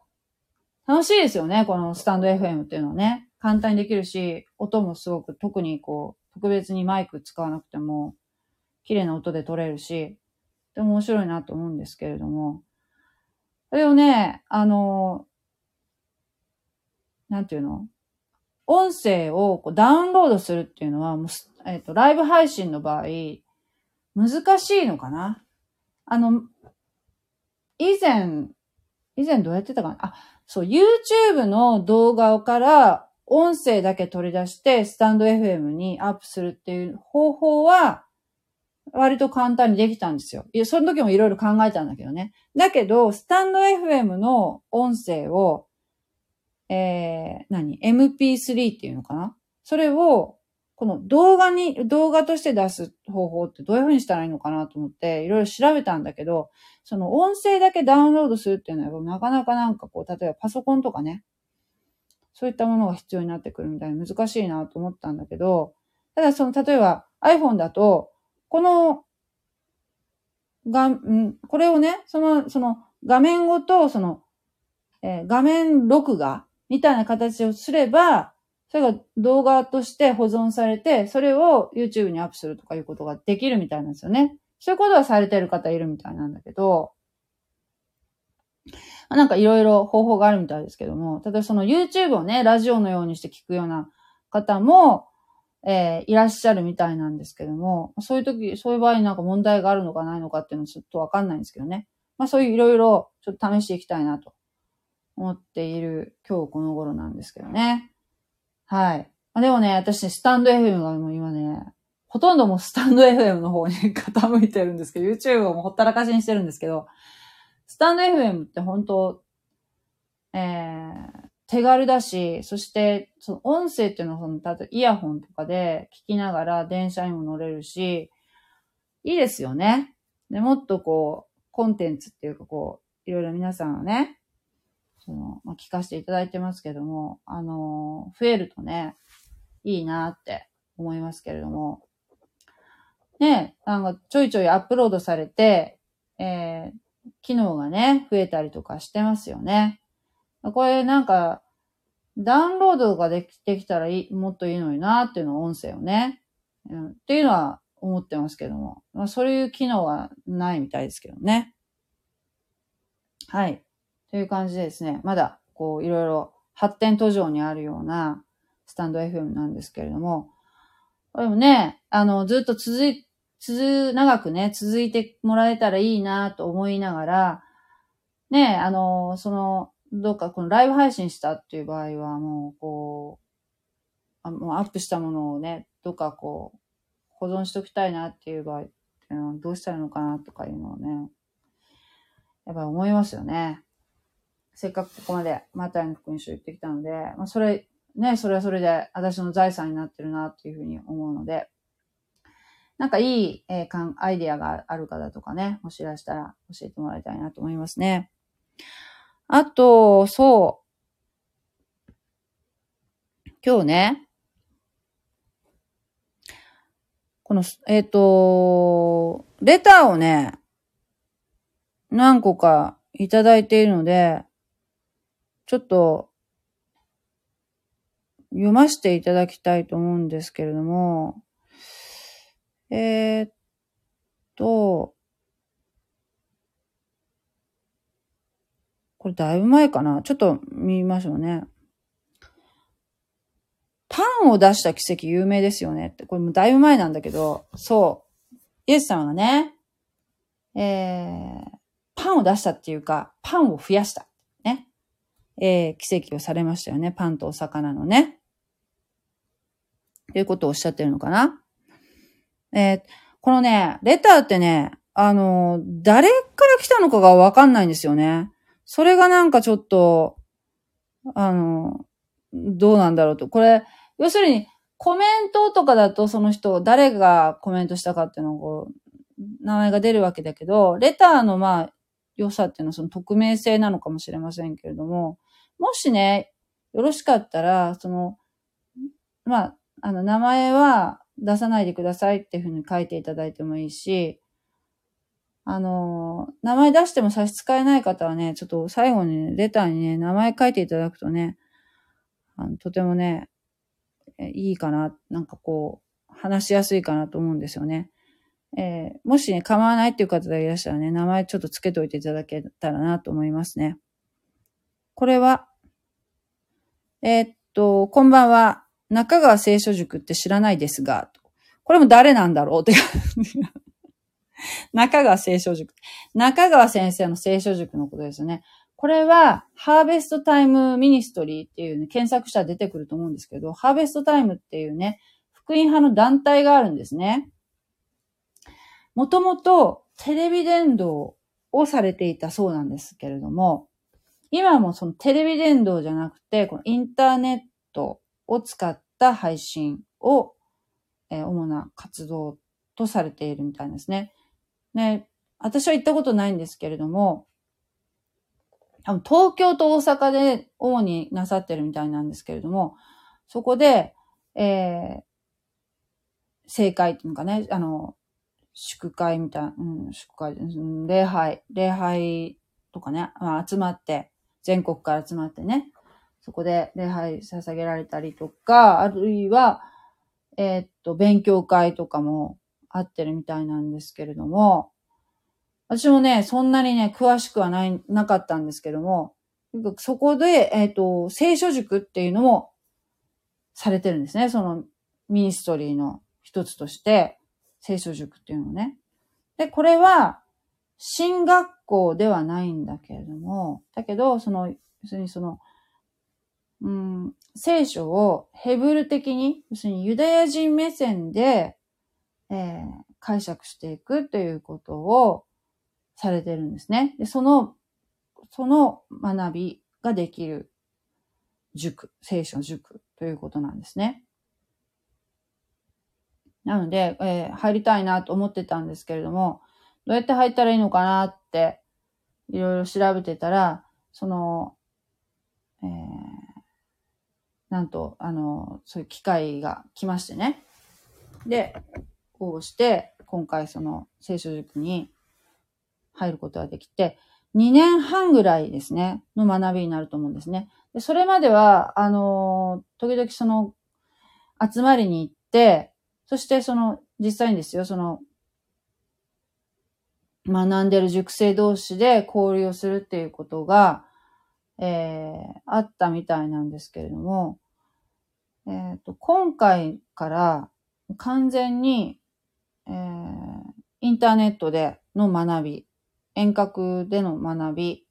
楽しいですよね、このスタンド FM っていうのはね。簡単にできるし、音もすごく特にこう、特別にマイク使わなくても、綺麗な音で撮れるし、でも面白いなと思うんですけれども、それをね、あの、なんていうの？音声をこうダウンロードするっていうのは、もうえっ、ー、と、ライブ配信の場合、難しいのかな？あの、以前、以前どうやってたかな？あ、そう、YouTube の動画から音声だけ取り出して、スタンド FM にアップするっていう方法は、割と簡単にできたんですよ。いや、その時もいろいろ考えたんだけどね。だけど、スタンド FM の音声を、えー、何 ?MP3 っていうのかな？それをこの動画に、動画として出す方法ってどういうふうにしたらいいのかなと思って、いろいろ調べたんだけど、その音声だけダウンロードするっていうのは、なかなかなんかこう、例えばパソコンとかね、そういったものが必要になってくるみたいな難しいなと思ったんだけど、ただその、例えば iPhone だと、この、が、ん、これをね、その、その画面ごと、その、えー、画面録画みたいな形をすれば、それが動画として保存されて、それを YouTube にアップするとかいうことができるみたいなんですよね。そういうことはされてる方いるみたいなんだけど、なんかいろいろ方法があるみたいですけども、例えばその YouTube をね、ラジオのようにして聞くような方も、えー、いらっしゃるみたいなんですけども、そういう時、そういう場合になんか問題があるのかないのかっていうのはちょっとわかんないんですけどね。まあそういういろいろちょっと試していきたいなと思っている今日この頃なんですけどね。はい。でもね、私、スタンド FM がもう今ね、ほとんどもうスタンド FM の方に 傾いてるんですけど、YouTube をもほったらかしにしてるんですけど、スタンド FM って本当、えー、手軽だし、そして、その音声っていうのは、その、例えばイヤホンとかで聞きながら電車にも乗れるし、いいですよね。で、もっとこう、コンテンツっていうかこう、いろいろ皆さんはね、その、まあ、聞かせていただいてますけども、あの増えるとね、いいなって思いますけれども、ね、なんかちょいちょいアップロードされて、えー、機能がね、増えたりとかしてますよね。これなんか、ダウンロードができできたらいい、もっといいのになっていうの音声をね、うん、っていうのは思ってますけども、まあ、そういう機能はないみたいですけどね。はい。という感じでですね、まだ、こう、いろいろ発展途上にあるようなスタンド FM なんですけれども、これもね、あの、ずっと続い、続、長くね、続いてもらえたらいいなと思いながら、ね、あの、その、どうかこのライブ配信したっていう場合は、もう、こう、あもうアップしたものをね、どっかこう、保存しときたいなっていう場合っていうのはどうしたらいいのかなとかいうのをね、やっぱり思いますよね。せっかくここまでマタイの福音書言ってきたので、まあ、それ、ね、それはそれで私の財産になってるなっていうふうに思うので、なんかいい、えー、かんアイディアがある方とかね、もしらしたら教えてもらいたいなと思いますね。あと、そう。今日ね、この、えっ、ー、と、レターをね、何個かいただいているので、ちょっと、読ませていただきたいと思うんですけれども、えー、っと、これだいぶ前かな？ちょっと見ましょうね。パンを出した奇跡有名ですよねって。これもだいぶ前なんだけど、そう。イエス様がね、えー、パンを出したっていうか、パンを増やした。えー、奇跡をされましたよね。パンとお魚のね。ということをおっしゃってるのかな。えー、このね、レターってね、あの、誰から来たのかがわかんないんですよね。それがなんかちょっと、あの、どうなんだろうと。これ、要するに、コメントとかだとその人、誰がコメントしたかっていうのを、名前が出るわけだけど、レターのまあ、良さっていうのはその匿名性なのかもしれませんけれども、もしね、よろしかったら、その、まあ、あの、名前は出さないでくださいっていうふうに書いていただいてもいいし、あの、名前出しても差し支えない方はね、ちょっと最後にね、レターにね、名前書いていただくとね、あのとてもね、いいかな、なんかこう、話しやすいかなと思うんですよね。えー、もしね、構わないっていう方がいらっしゃらね、名前ちょっと付けといていただけたらなと思いますね。これは、えー、っと、こんばんは。中川聖書塾って知らないですが、これも誰なんだろうって 中川聖書塾。中川先生の聖書塾のことですよね。これは、ハーベストタイムミニストリーっていうね、検索したら出てくると思うんですけど、ハーベストタイムっていうね、福音派の団体があるんですね。もともとテレビ伝道をされていたそうなんですけれども、今もそのテレビ伝道じゃなくて、このインターネットを使った配信を、えー、主な活動とされているみたいですね。ね、私は行ったことないんですけれども、東京と大阪で主になさってるみたいなんですけれども、そこで、えー、正解っていうかね、あの、祝会みたいな、うん、祝会、うん、礼拝、礼拝とかね、まあ、集まって、全国から集まってね、そこで礼拝捧げられたりとか、あるいは、えー、っと、勉強会とかもあってるみたいなんですけれども、私もね、そんなにね、詳しくはない、なかったんですけども、そこで、えっ、ー、と、聖書塾っていうのもされてるんですね。そのミニストリーの一つとして、聖書塾っていうのね。で、これは、進学校ではないんだけれども、だけど、その、要するにその、うん、聖書をヘブル的に、要するにユダヤ人目線で、えー、解釈していくということを、されてるんですね。で、その、その学びができる塾、聖書塾ということなんですね。なので、えー、入りたいなと思ってたんですけれども、どうやって入ったらいいのかなって、いろいろ調べてたら、その、えー、なんと、あの、そういう機会が来ましてね。で、こうして、今回その聖書塾に入ることができて、2年半ぐらいですね、の学びになると思うんですね。でそれまでは、あのー、時々その、集まりに行って、そしてその、実際にですよ、その、学んでる塾生同士で交流をするっていうことが、えー、あったみたいなんですけれども、えっ、ー、と、今回から完全に、えー、インターネットでの学び、遠隔での学び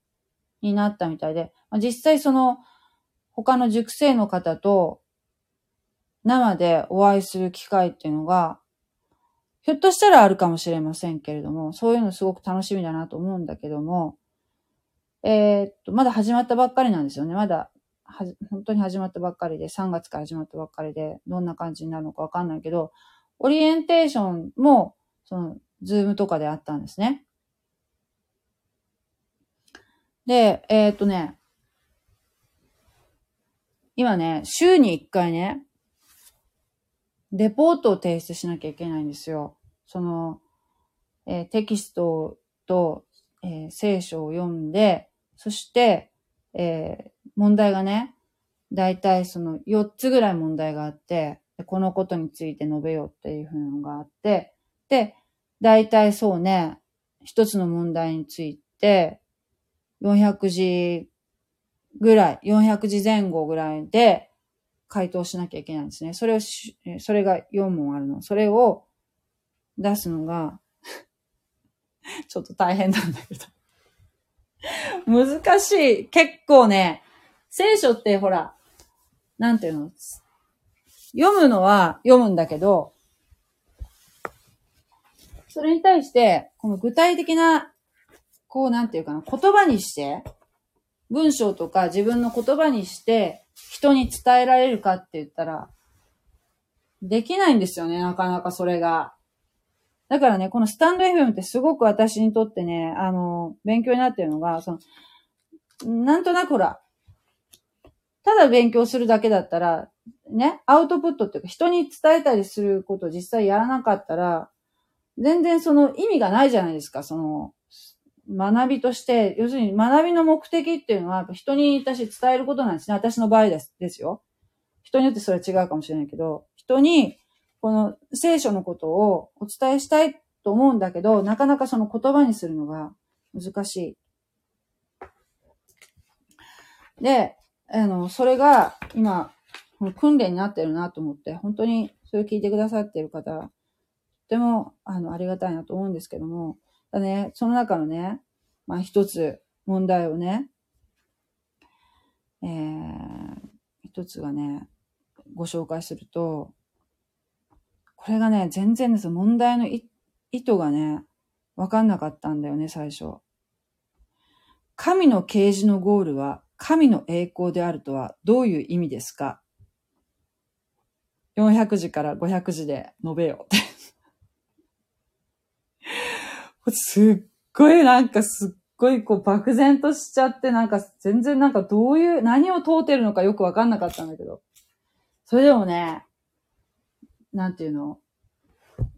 になったみたいで、実際その他の塾生の方と生でお会いする機会っていうのが、ひょっとしたらあるかもしれませんけれども、そういうのすごく楽しみだなと思うんだけども、えー、っと、まだ始まったばっかりなんですよね。まだ、は本当に始まったばっかりで、3月から始まったばっかりで、どんな感じになるのかわかんないけど、オリエンテーションも、その、ズームとかであったんですね。で、えー、っとね、今ね、週に1回ね、レポートを提出しなきゃいけないんですよ。その、えー、テキストと、えー、聖書を読んで、そして、えー、問題がね、だいたいその4つぐらい問題があって、このことについて述べようっていうふうなのがあって、で、だいたいそうね、一つの問題について、400字ぐらい、400字前後ぐらいで回答しなきゃいけないんですね。それをそれが4問あるの。それを出すのがちょっと大変なんだけど難しい。結構ね、聖書ってほら、なんていうの？読むのは読むんだけど、それに対して、この具体的な、こうなんていうかな、言葉にして、文章とか自分の言葉にして人に伝えられるかって言ったら、できないんですよね、なかなかそれが。だからね、このスタンド FM ってすごく私にとってね、あの、勉強になってるのが、その、なんとなくほら、ただ勉強するだけだったら、ね、アウトプットっていうか人に伝えたりすることを実際やらなかったら、全然その意味がないじゃないですか、その、学びとして、要するに学びの目的っていうのは、人に私伝えることなんですね。私の場合ですですよ。人によってそれは違うかもしれないけど、人にこの聖書のことをお伝えしたいと思うんだけど、なかなかその言葉にするのが難しい。で、あの、それが今、訓練になってるなと思って、本当にそれ聞いてくださっている方、とても、あの、ありがたいなと思うんですけども、だね、その中のね、まあ一つ問題をね、えー、一つがね、ご紹介すると、これがね、全然です。問題の意図がね、わかんなかったんだよね、最初。神の啓示のゴールは神の栄光であるとはどういう意味ですか ?400 字から500字で述べよう すっごいなんかすっごいこう漠然としちゃって、なんか全然なんかどういう、何を問うてるのかよくわかんなかったんだけど。それでもね、なんていうの、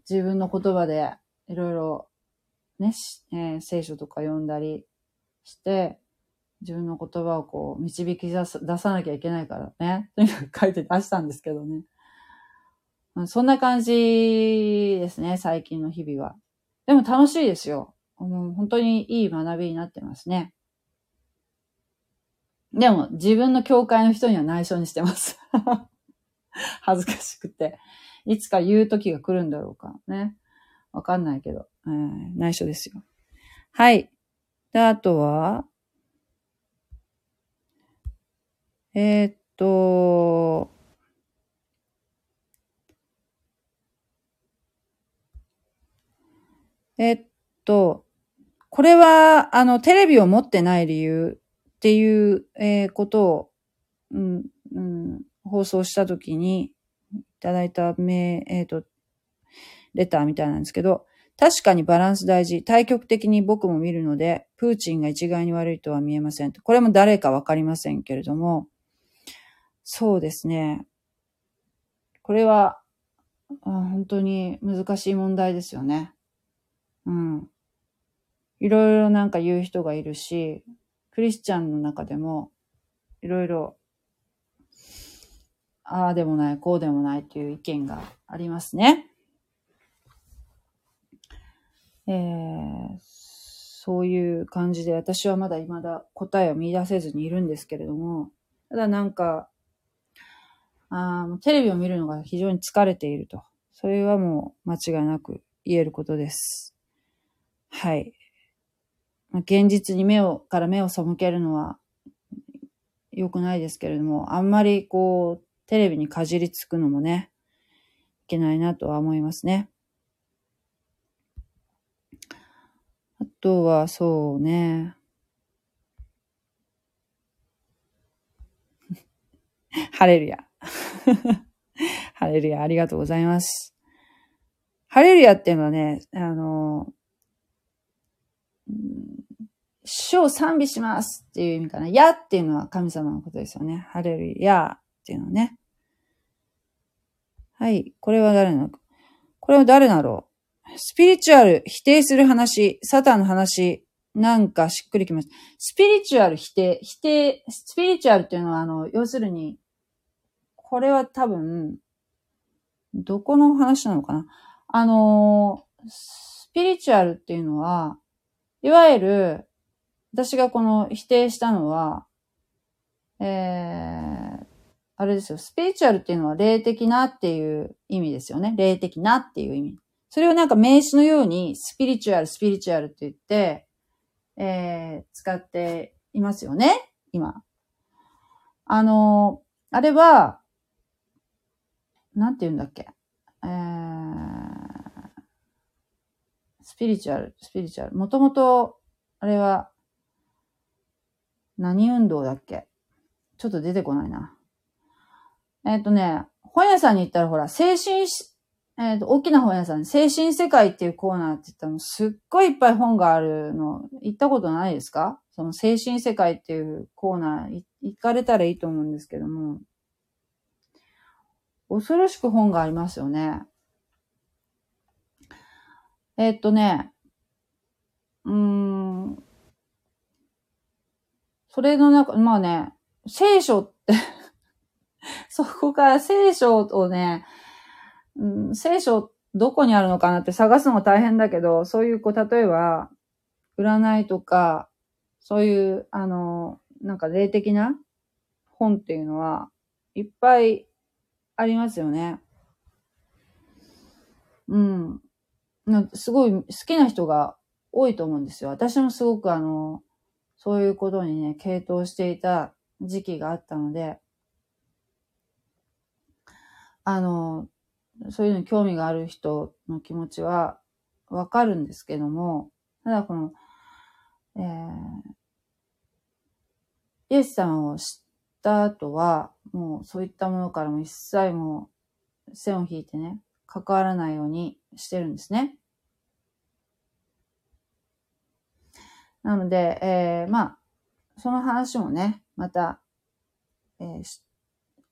自分の言葉でいろいろね、えー、聖書とか読んだりして、自分の言葉をこう導き出さ出さなきゃいけないからね。とにかく書いて出したんですけどね。そんな感じですね、最近の日々は。でも楽しいですよ。もう本当にいい学びになってますね。でも自分の教会の人には内緒にしてます。恥ずかしくて。いつか言う時が来るんだろうかね。わかんないけど、えー、内緒ですよ。はい。で、あとは、えー、っと、えっと、これは、あの、テレビを持ってない理由っていう、えー、ことを、うん、うん、放送したときにただいたメえっ、ー、と、レターみたいなんですけど、確かにバランス大事。対極的に僕も見るので、プーチンが一概に悪いとは見えません。これも誰かわかりませんけれども、そうですね。これは、本当に難しい問題ですよね。うん。いろいろなんか言う人がいるし、クリスチャンの中でも、いろいろ、ああでもない、こうでもないという意見がありますね。えー、そういう感じで私はまだ未だ答えを見出せずにいるんですけれども、ただなんか、あテレビを見るのが非常に疲れていると。それはもう間違いなく言えることです。はい。現実に目を、から目を背けるのは良くないですけれども、あんまりこう、テレビにかじりつくのもね、いけないなとは思いますね。あとは、そうね。ハレルヤ。ハレルヤ、ありがとうございます。ハレルヤっていうのはね、あの、主を賛美しますっていう意味かな。やっていうのは神様のことですよね。ハレルヤっていうのね。はい。これは誰なの？これは誰だろう？スピリチュアル、否定する話、サタンの話、なんかしっくりきました。スピリチュアル否定、否定、スピリチュアルっていうのは、あの、要するに、これは多分、どこの話なのかな？あの、スピリチュアルっていうのは、いわゆる、私がこの否定したのは、えー、あれですよ。スピリチュアルっていうのは霊的なっていう意味ですよね。霊的なっていう意味。それをなんか名詞のようにスピリチュアル、スピリチュアルって言って、えー、使っていますよね。今。あの、あれは、なんて言うんだっけ。えー、スピリチュアル、スピリチュアル。もともと、あれは、何運動だっけちょっと出てこないな。えっ、ー、とね、本屋さんに行ったらほら、精神えっ、ー、と、大きな本屋さん精神世界っていうコーナーって言ったらすっごいいっぱい本があるの、行ったことないですか？その精神世界っていうコーナー行かれたらいいと思うんですけども、恐ろしく本がありますよね。えっ、ー、とね、うん、それの中、まあね、聖書って そこから聖書をね、うん、聖書どこにあるのかなって探すのが大変だけど、そういう、こう、例えば、占いとか、そういう、あの、なんか霊的な本っていうのは、いっぱいありますよね。うん。すごい好きな人が多いと思うんですよ。私もすごくあの、そういうことにね、傾倒していた時期があったので、あの、そういうのに興味がある人の気持ちはわかるんですけども、ただこの、えー、イエス様を知った後は、もうそういったものからも一切もう線を引いてね、関わらないようにしてるんですね。なので、えー、まあ、その話もね、また、えー、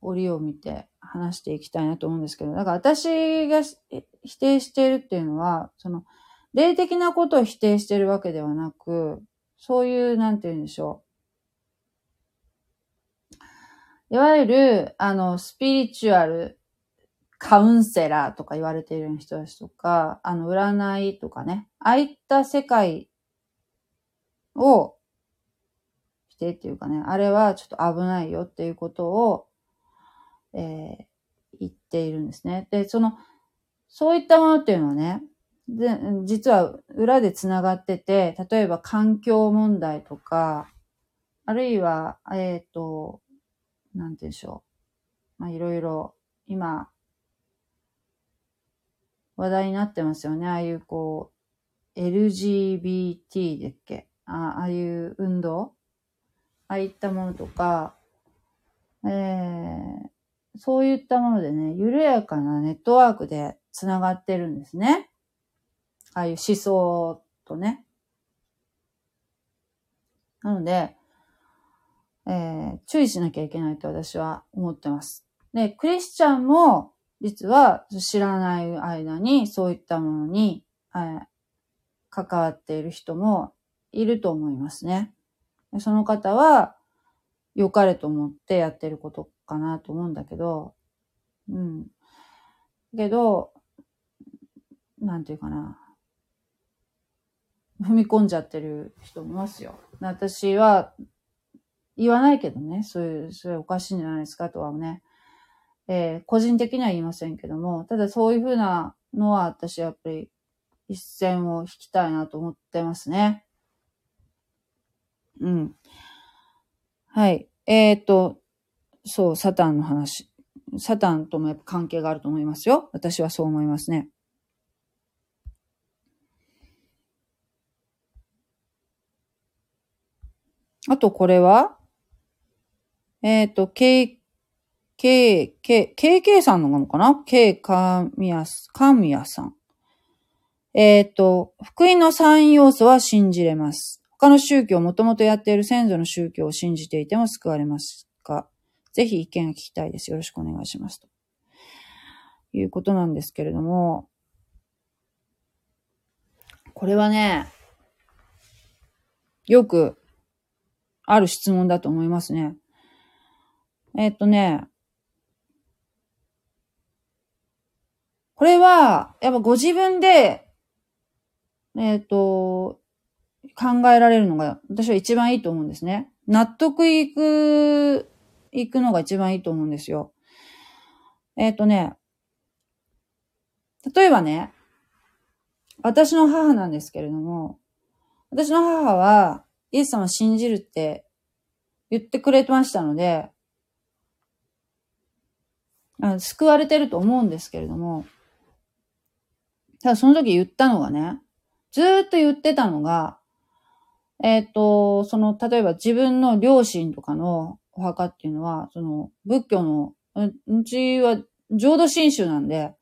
折を見て話していきたいなと思うんですけど、だから私が否定しているっていうのは、その、霊的なことを否定しているわけではなく、そういう、なんて言うんでしょう。いわゆる、あの、スピリチュアルカウンセラーとか言われている人たちとか、あの、占いとかね、ああいった世界を否定っていうかね、あれはちょっと危ないよっていうことを、えー、言っているんですね。で、その、そういったものっていうのはね、で実は裏で繋がってて、例えば環境問題とか、あるいは、えっ、ー、と、なんて言うんでしょう。まあ、いろいろ、今、話題になってますよね。ああいうこう、LGBT だっけ？あああいう運動？ああいったものとか、えー、そういったものでね、緩やかなネットワークで繋がってるんですね。ああいう思想とね。なので、えー、注意しなきゃいけないと私は思ってます。で、クリスチャンも実は知らない間にそういったものに、えー、関わっている人もいると思いますね。その方は、良かれと思ってやってることかなと思うんだけど、うん。けど、なんていうかな。踏み込んじゃってる人もいますよ。私は言わないけどね、そういう、それおかしいんじゃないですかとはね、えー、個人的には言いませんけども、ただそういうふうなのは私はやっぱり一線を引きたいなと思ってますね。うん。はい。えっ、ー、と、そう、サタンの話。サタンともやっぱ関係があると思いますよ。私はそう思いますね。あとこれは？えっ、ー、と、K、K、K、KK さんのものかな ?K かみや、かみやさん。えっ、ー、と、福音の3要素は信じれます。他の宗教、もともとやっている先祖の宗教を信じていても救われますか？ぜひ意見が聞きたいです。よろしくお願いします。ということなんですけれども、これはね、よくある質問だと思いますね。えっとね、これは、やっぱご自分で、えっ、と、考えられるのが私は一番いいと思うんですね。納得いく、いくのが一番いいと思うんですよ。えっ、とね、例えばね、私の母なんですけれども、私の母は、イエス様信じるって言ってくれてましたので、あ救われてると思うんですけれども、ただその時言ったのがね、ずーっと言ってたのが、えっ、ー、と、その、例えば自分の両親とかのお墓っていうのは、その、仏教の、うちは浄土真宗なんで、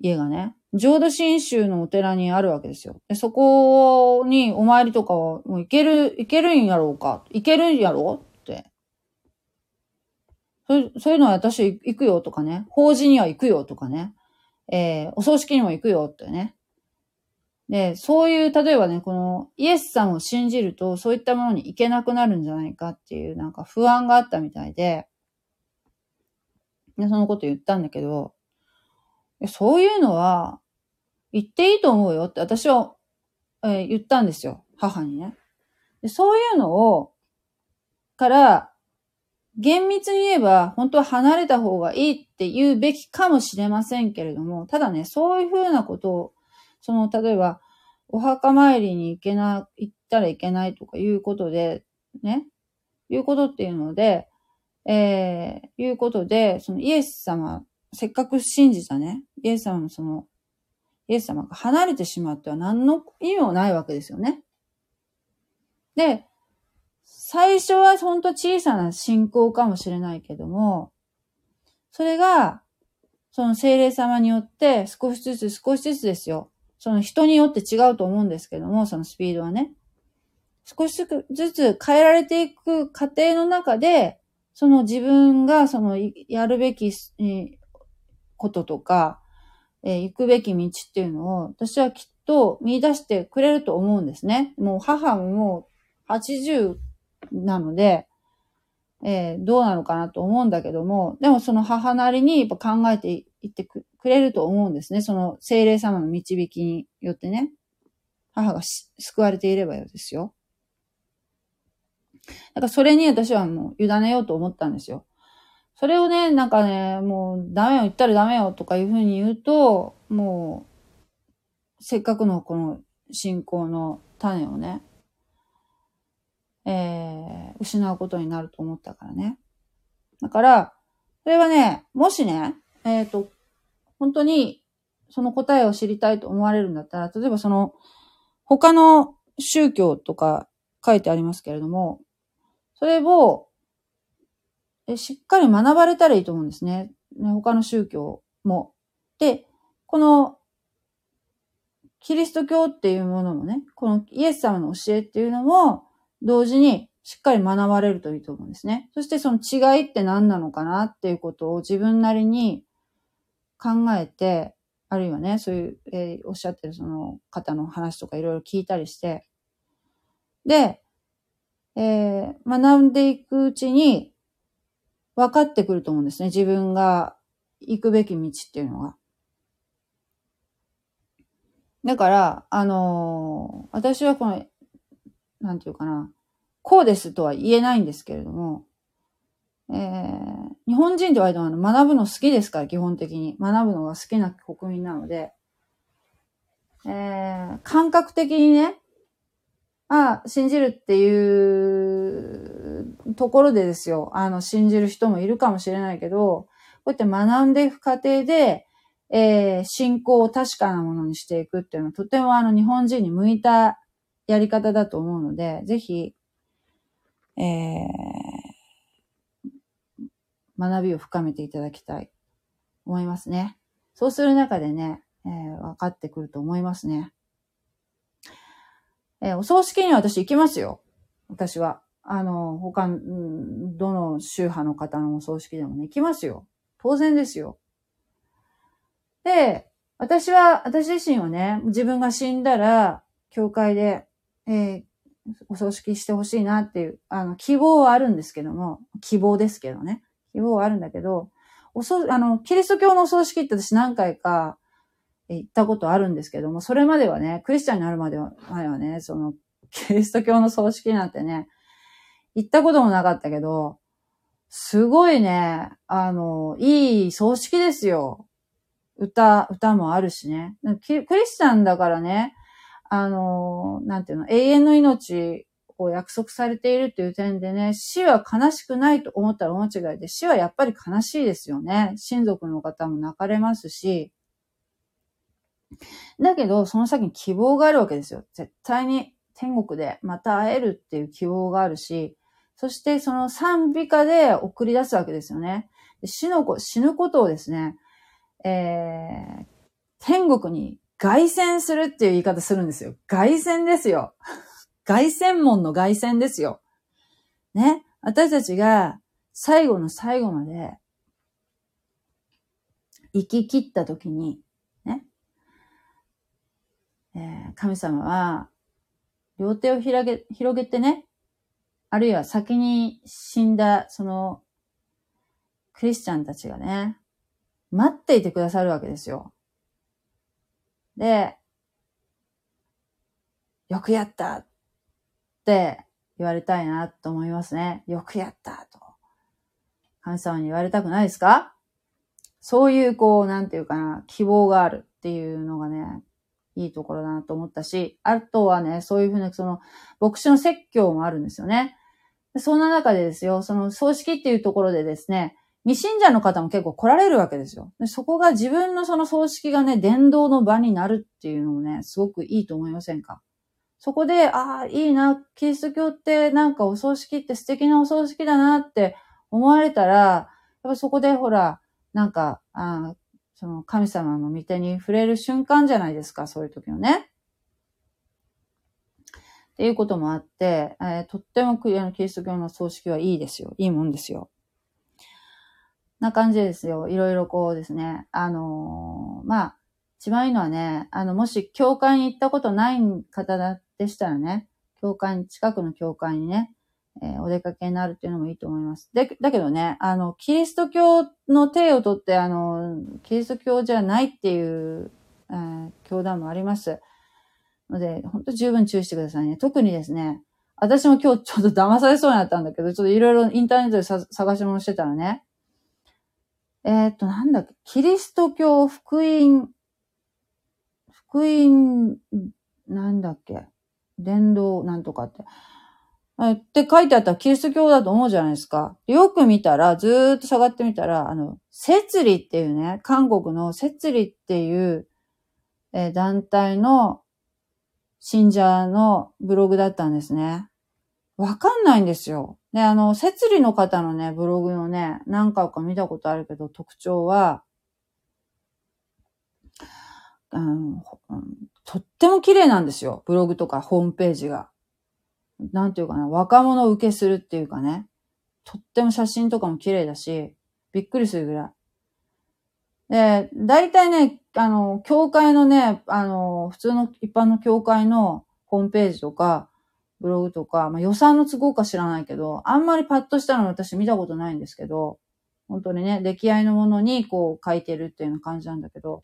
家がね、浄土真宗のお寺にあるわけですよ。でそこにお参りとかは、もう行ける、行けるんやろうか行けるんやろうって。そうそういうのは私行くよとかね。法事には行くよとかね。えー、お葬式にも行くよってね。で、そういう、例えばね、このイエスさんを信じると、そういったものに行けなくなるんじゃないかっていう、なんか不安があったみたいで、で、そのこと言ったんだけど、そういうのは、言っていいと思うよって私は、えー、言ったんですよ。母にね。でそういうのを、から、厳密に言えば、本当は離れた方がいいって言うべきかもしれませんけれども、ただね、そういうふうなことを、その、例えば、お墓参りに行けな、行ったらいけないとかいうことで、ね、いうことっていうので、えー、いうことで、そのイエス様、せっかく信じたね、イエス様のそのイエス様が離れてしまっては何の意味もないわけですよね。で、最初はほんと小さな信仰かもしれないけども、それが、その精霊様によって少しずつ少しずつですよ。その人によって違うと思うんですけども、そのスピードはね。少しずつ変えられていく過程の中で、その自分がそのやるべきこととか、え、行くべき道っていうのを、私はきっと見出してくれると思うんですね。もう母も80なので、えー、どうなのかなと思うんだけども、でもその母なりにやっぱ考えていってくれると思うんですね。その精霊様の導きによってね。母が救われていればよですよ。だからそれに私はもう委ねようと思ったんですよ。それをね、なんかね、もうダメよ、言ったらダメよとかいうふうに言うと、もう、せっかくのこの信仰の種をね、えー、失うことになると思ったからね。だから、それはね、もしね、えっ、ー、と、本当にその答えを知りたいと思われるんだったら、例えばその、他の宗教とか書いてありますけれども、それをしっかり学ばれたらいいと思うんですね。他の宗教も。で、この、キリスト教っていうものもね、このイエス様の教えっていうのも、同時にしっかり学ばれるといいと思うんですね。そしてその違いって何なのかなっていうことを自分なりに考えて、あるいはね、そういう、えー、おっしゃってるその方の話とかいろいろ聞いたりして、で、えー、学んでいくうちに分かってくると思うんですね。自分が行くべき道っていうのが。だから、あのー、私はこの、なんていうかな、こうですとは言えないんですけれども、えー、日本人って割とあの学ぶの好きですから、基本的に。学ぶのが好きな国民なので、えー、感覚的にね、あ信じるっていうところでですよ。あの、信じる人もいるかもしれないけど、こうやって学んでいく過程で、えー、信仰を確かなものにしていくっていうのは、とてもあの、日本人に向いたやり方だと思うので、ぜひ、えー、学びを深めていただきたい、思いますね。そうする中でね、えー、分かってくると思いますね。えー、お葬式には私行きますよ。私は。あの、他、どの宗派の方のお葬式でもね、行きますよ。当然ですよ。で、私は、私自身はね、自分が死んだら、教会で、えー、お葬式してほしいなっていう、あの、希望はあるんですけども、希望ですけどね。希望はあるんだけど、おそ、あの、キリスト教のお葬式って私何回か行ったことあるんですけども、それまではね、クリスチャンになるまでは、前はね、その、キリスト教の葬式なんてね、行ったこともなかったけど、すごいね、あの、いい葬式ですよ。歌、歌もあるしね。クリスチャンだからね、あの、なんていうの、永遠の命を約束されているという点でね、死は悲しくないと思ったら大間違いで、死はやっぱり悲しいですよね。親族の方も泣かれますし、だけど、その先に希望があるわけですよ。絶対に天国でまた会えるっていう希望があるし、そしてその賛美歌で送り出すわけですよね。死の子、死ぬことをですね、えー、天国に凱旋するっていう言い方するんですよ。凱旋ですよ。凱旋門の凱旋ですよ。ね？私たちが最後の最後まで生き切った時に、えー、神様は、両手を広げ、広げてね、あるいは先に死んだ、その、クリスチャンたちがね、待っていてくださるわけですよ。で、よくやったって言われたいなと思いますね。よくやったと。神様に言われたくないですか？そういう、こう、なんていうかな、希望があるっていうのがね、いいところだなと思ったし、あとはね、そういうふうな、その、牧師の説教もあるんですよね。そんな中でですよ、その葬式っていうところでですね、未信者の方も結構来られるわけですよ。でそこが自分のその葬式がね、伝道の場になるっていうのもね、すごくいいと思いませんか？そこで、ああ、いいな、キリスト教ってなんかお葬式って素敵なお葬式だなって思われたら、やっぱそこでほら、なんか、あその神様の御手に触れる瞬間じゃないですか、そういう時のね。っていうこともあって、えー、とってもクリアのキリスト教の葬式はいいですよ。いいもんですよ。な感じですよ。いろいろこうですね。あのー、まあ、一番いいのはね、あの、もし教会に行ったことない方でしたらね、教会に、近くの教会にね、えー、お出かけになるっていうのもいいと思います。で、だけどね、あの、キリスト教の手を取って、あの、キリスト教じゃないっていう、えー、教団もあります。ので、本当十分注意してくださいね。特にですね、私も今日ちょっと騙されそうになったんだけど、ちょっといろいろインターネットで探し物してたらね、えー、っと、なんだっけ、キリスト教福音、福音、なんだっけ、伝道なんとかって。って書いてあったらキリスト教だと思うじゃないですか。よく見たら、ずーっと下がってみたら、あの、摂理っていうね、韓国の摂理っていう、え、団体の信者のブログだったんですね。わかんないんですよ。で、あの、摂理の方のね、ブログのね、何回か見たことあるけど、特徴は、うん、とっても綺麗なんですよ。ブログとかホームページが。なんていうかな、若者受けするっていうかね、とっても写真とかも綺麗だし、びっくりするぐらい。で、大体ね、あの、教会のね、あの、普通の一般の教会のホームページとか、ブログとか、まあ、予算の都合か知らないけど、あんまりパッとしたの私見たことないんですけど、本当にね、出来合いのものにこう書いてるっていうような感じなんだけど、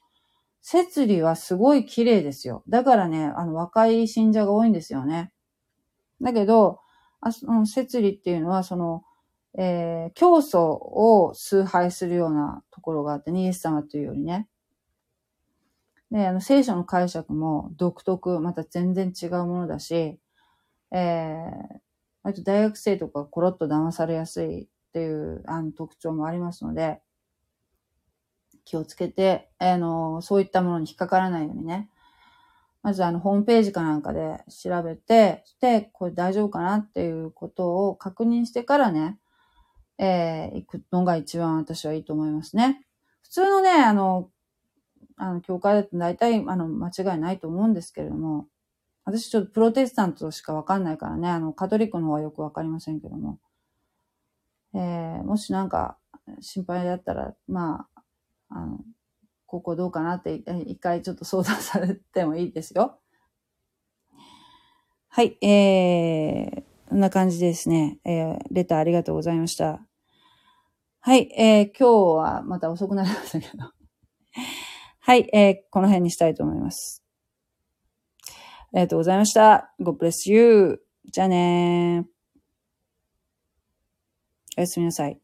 摂理はすごい綺麗ですよ。だからね、あの若い信者が多いんですよね。だけど、あその摂理っていうのは、その、えー、教祖を崇拝するようなところがあってね、イエス様というよりね。で、あの、聖書の解釈も独特、また全然違うものだし、えー、割と大学生とかコロッと騙されやすいっていうあの特徴もありますので、気をつけて、あの、そういったものに引っかからないようにね、まずあの、ホームページかなんかで調べて、で、これ大丈夫かなっていうことを確認してからね、えー、行くのが一番私はいいと思いますね。普通のね、あの、あの、教会だと大体、あの、間違いないと思うんですけれども、私ちょっとプロテスタントしかわかんないからね、あの、カトリックの方はよくわかりませんけども、えー、もしなんか心配だったら、まあ、あの、ここどうかなって一回ちょっと相談されてもいいですよ。はい、えー、こんな感じですね。えー、レターありがとうございました。はい、えー、今日はまた遅くなりましたけど。はい、えー、この辺にしたいと思います。ありがとうございました。God bless you. じゃあねー。おやすみなさい。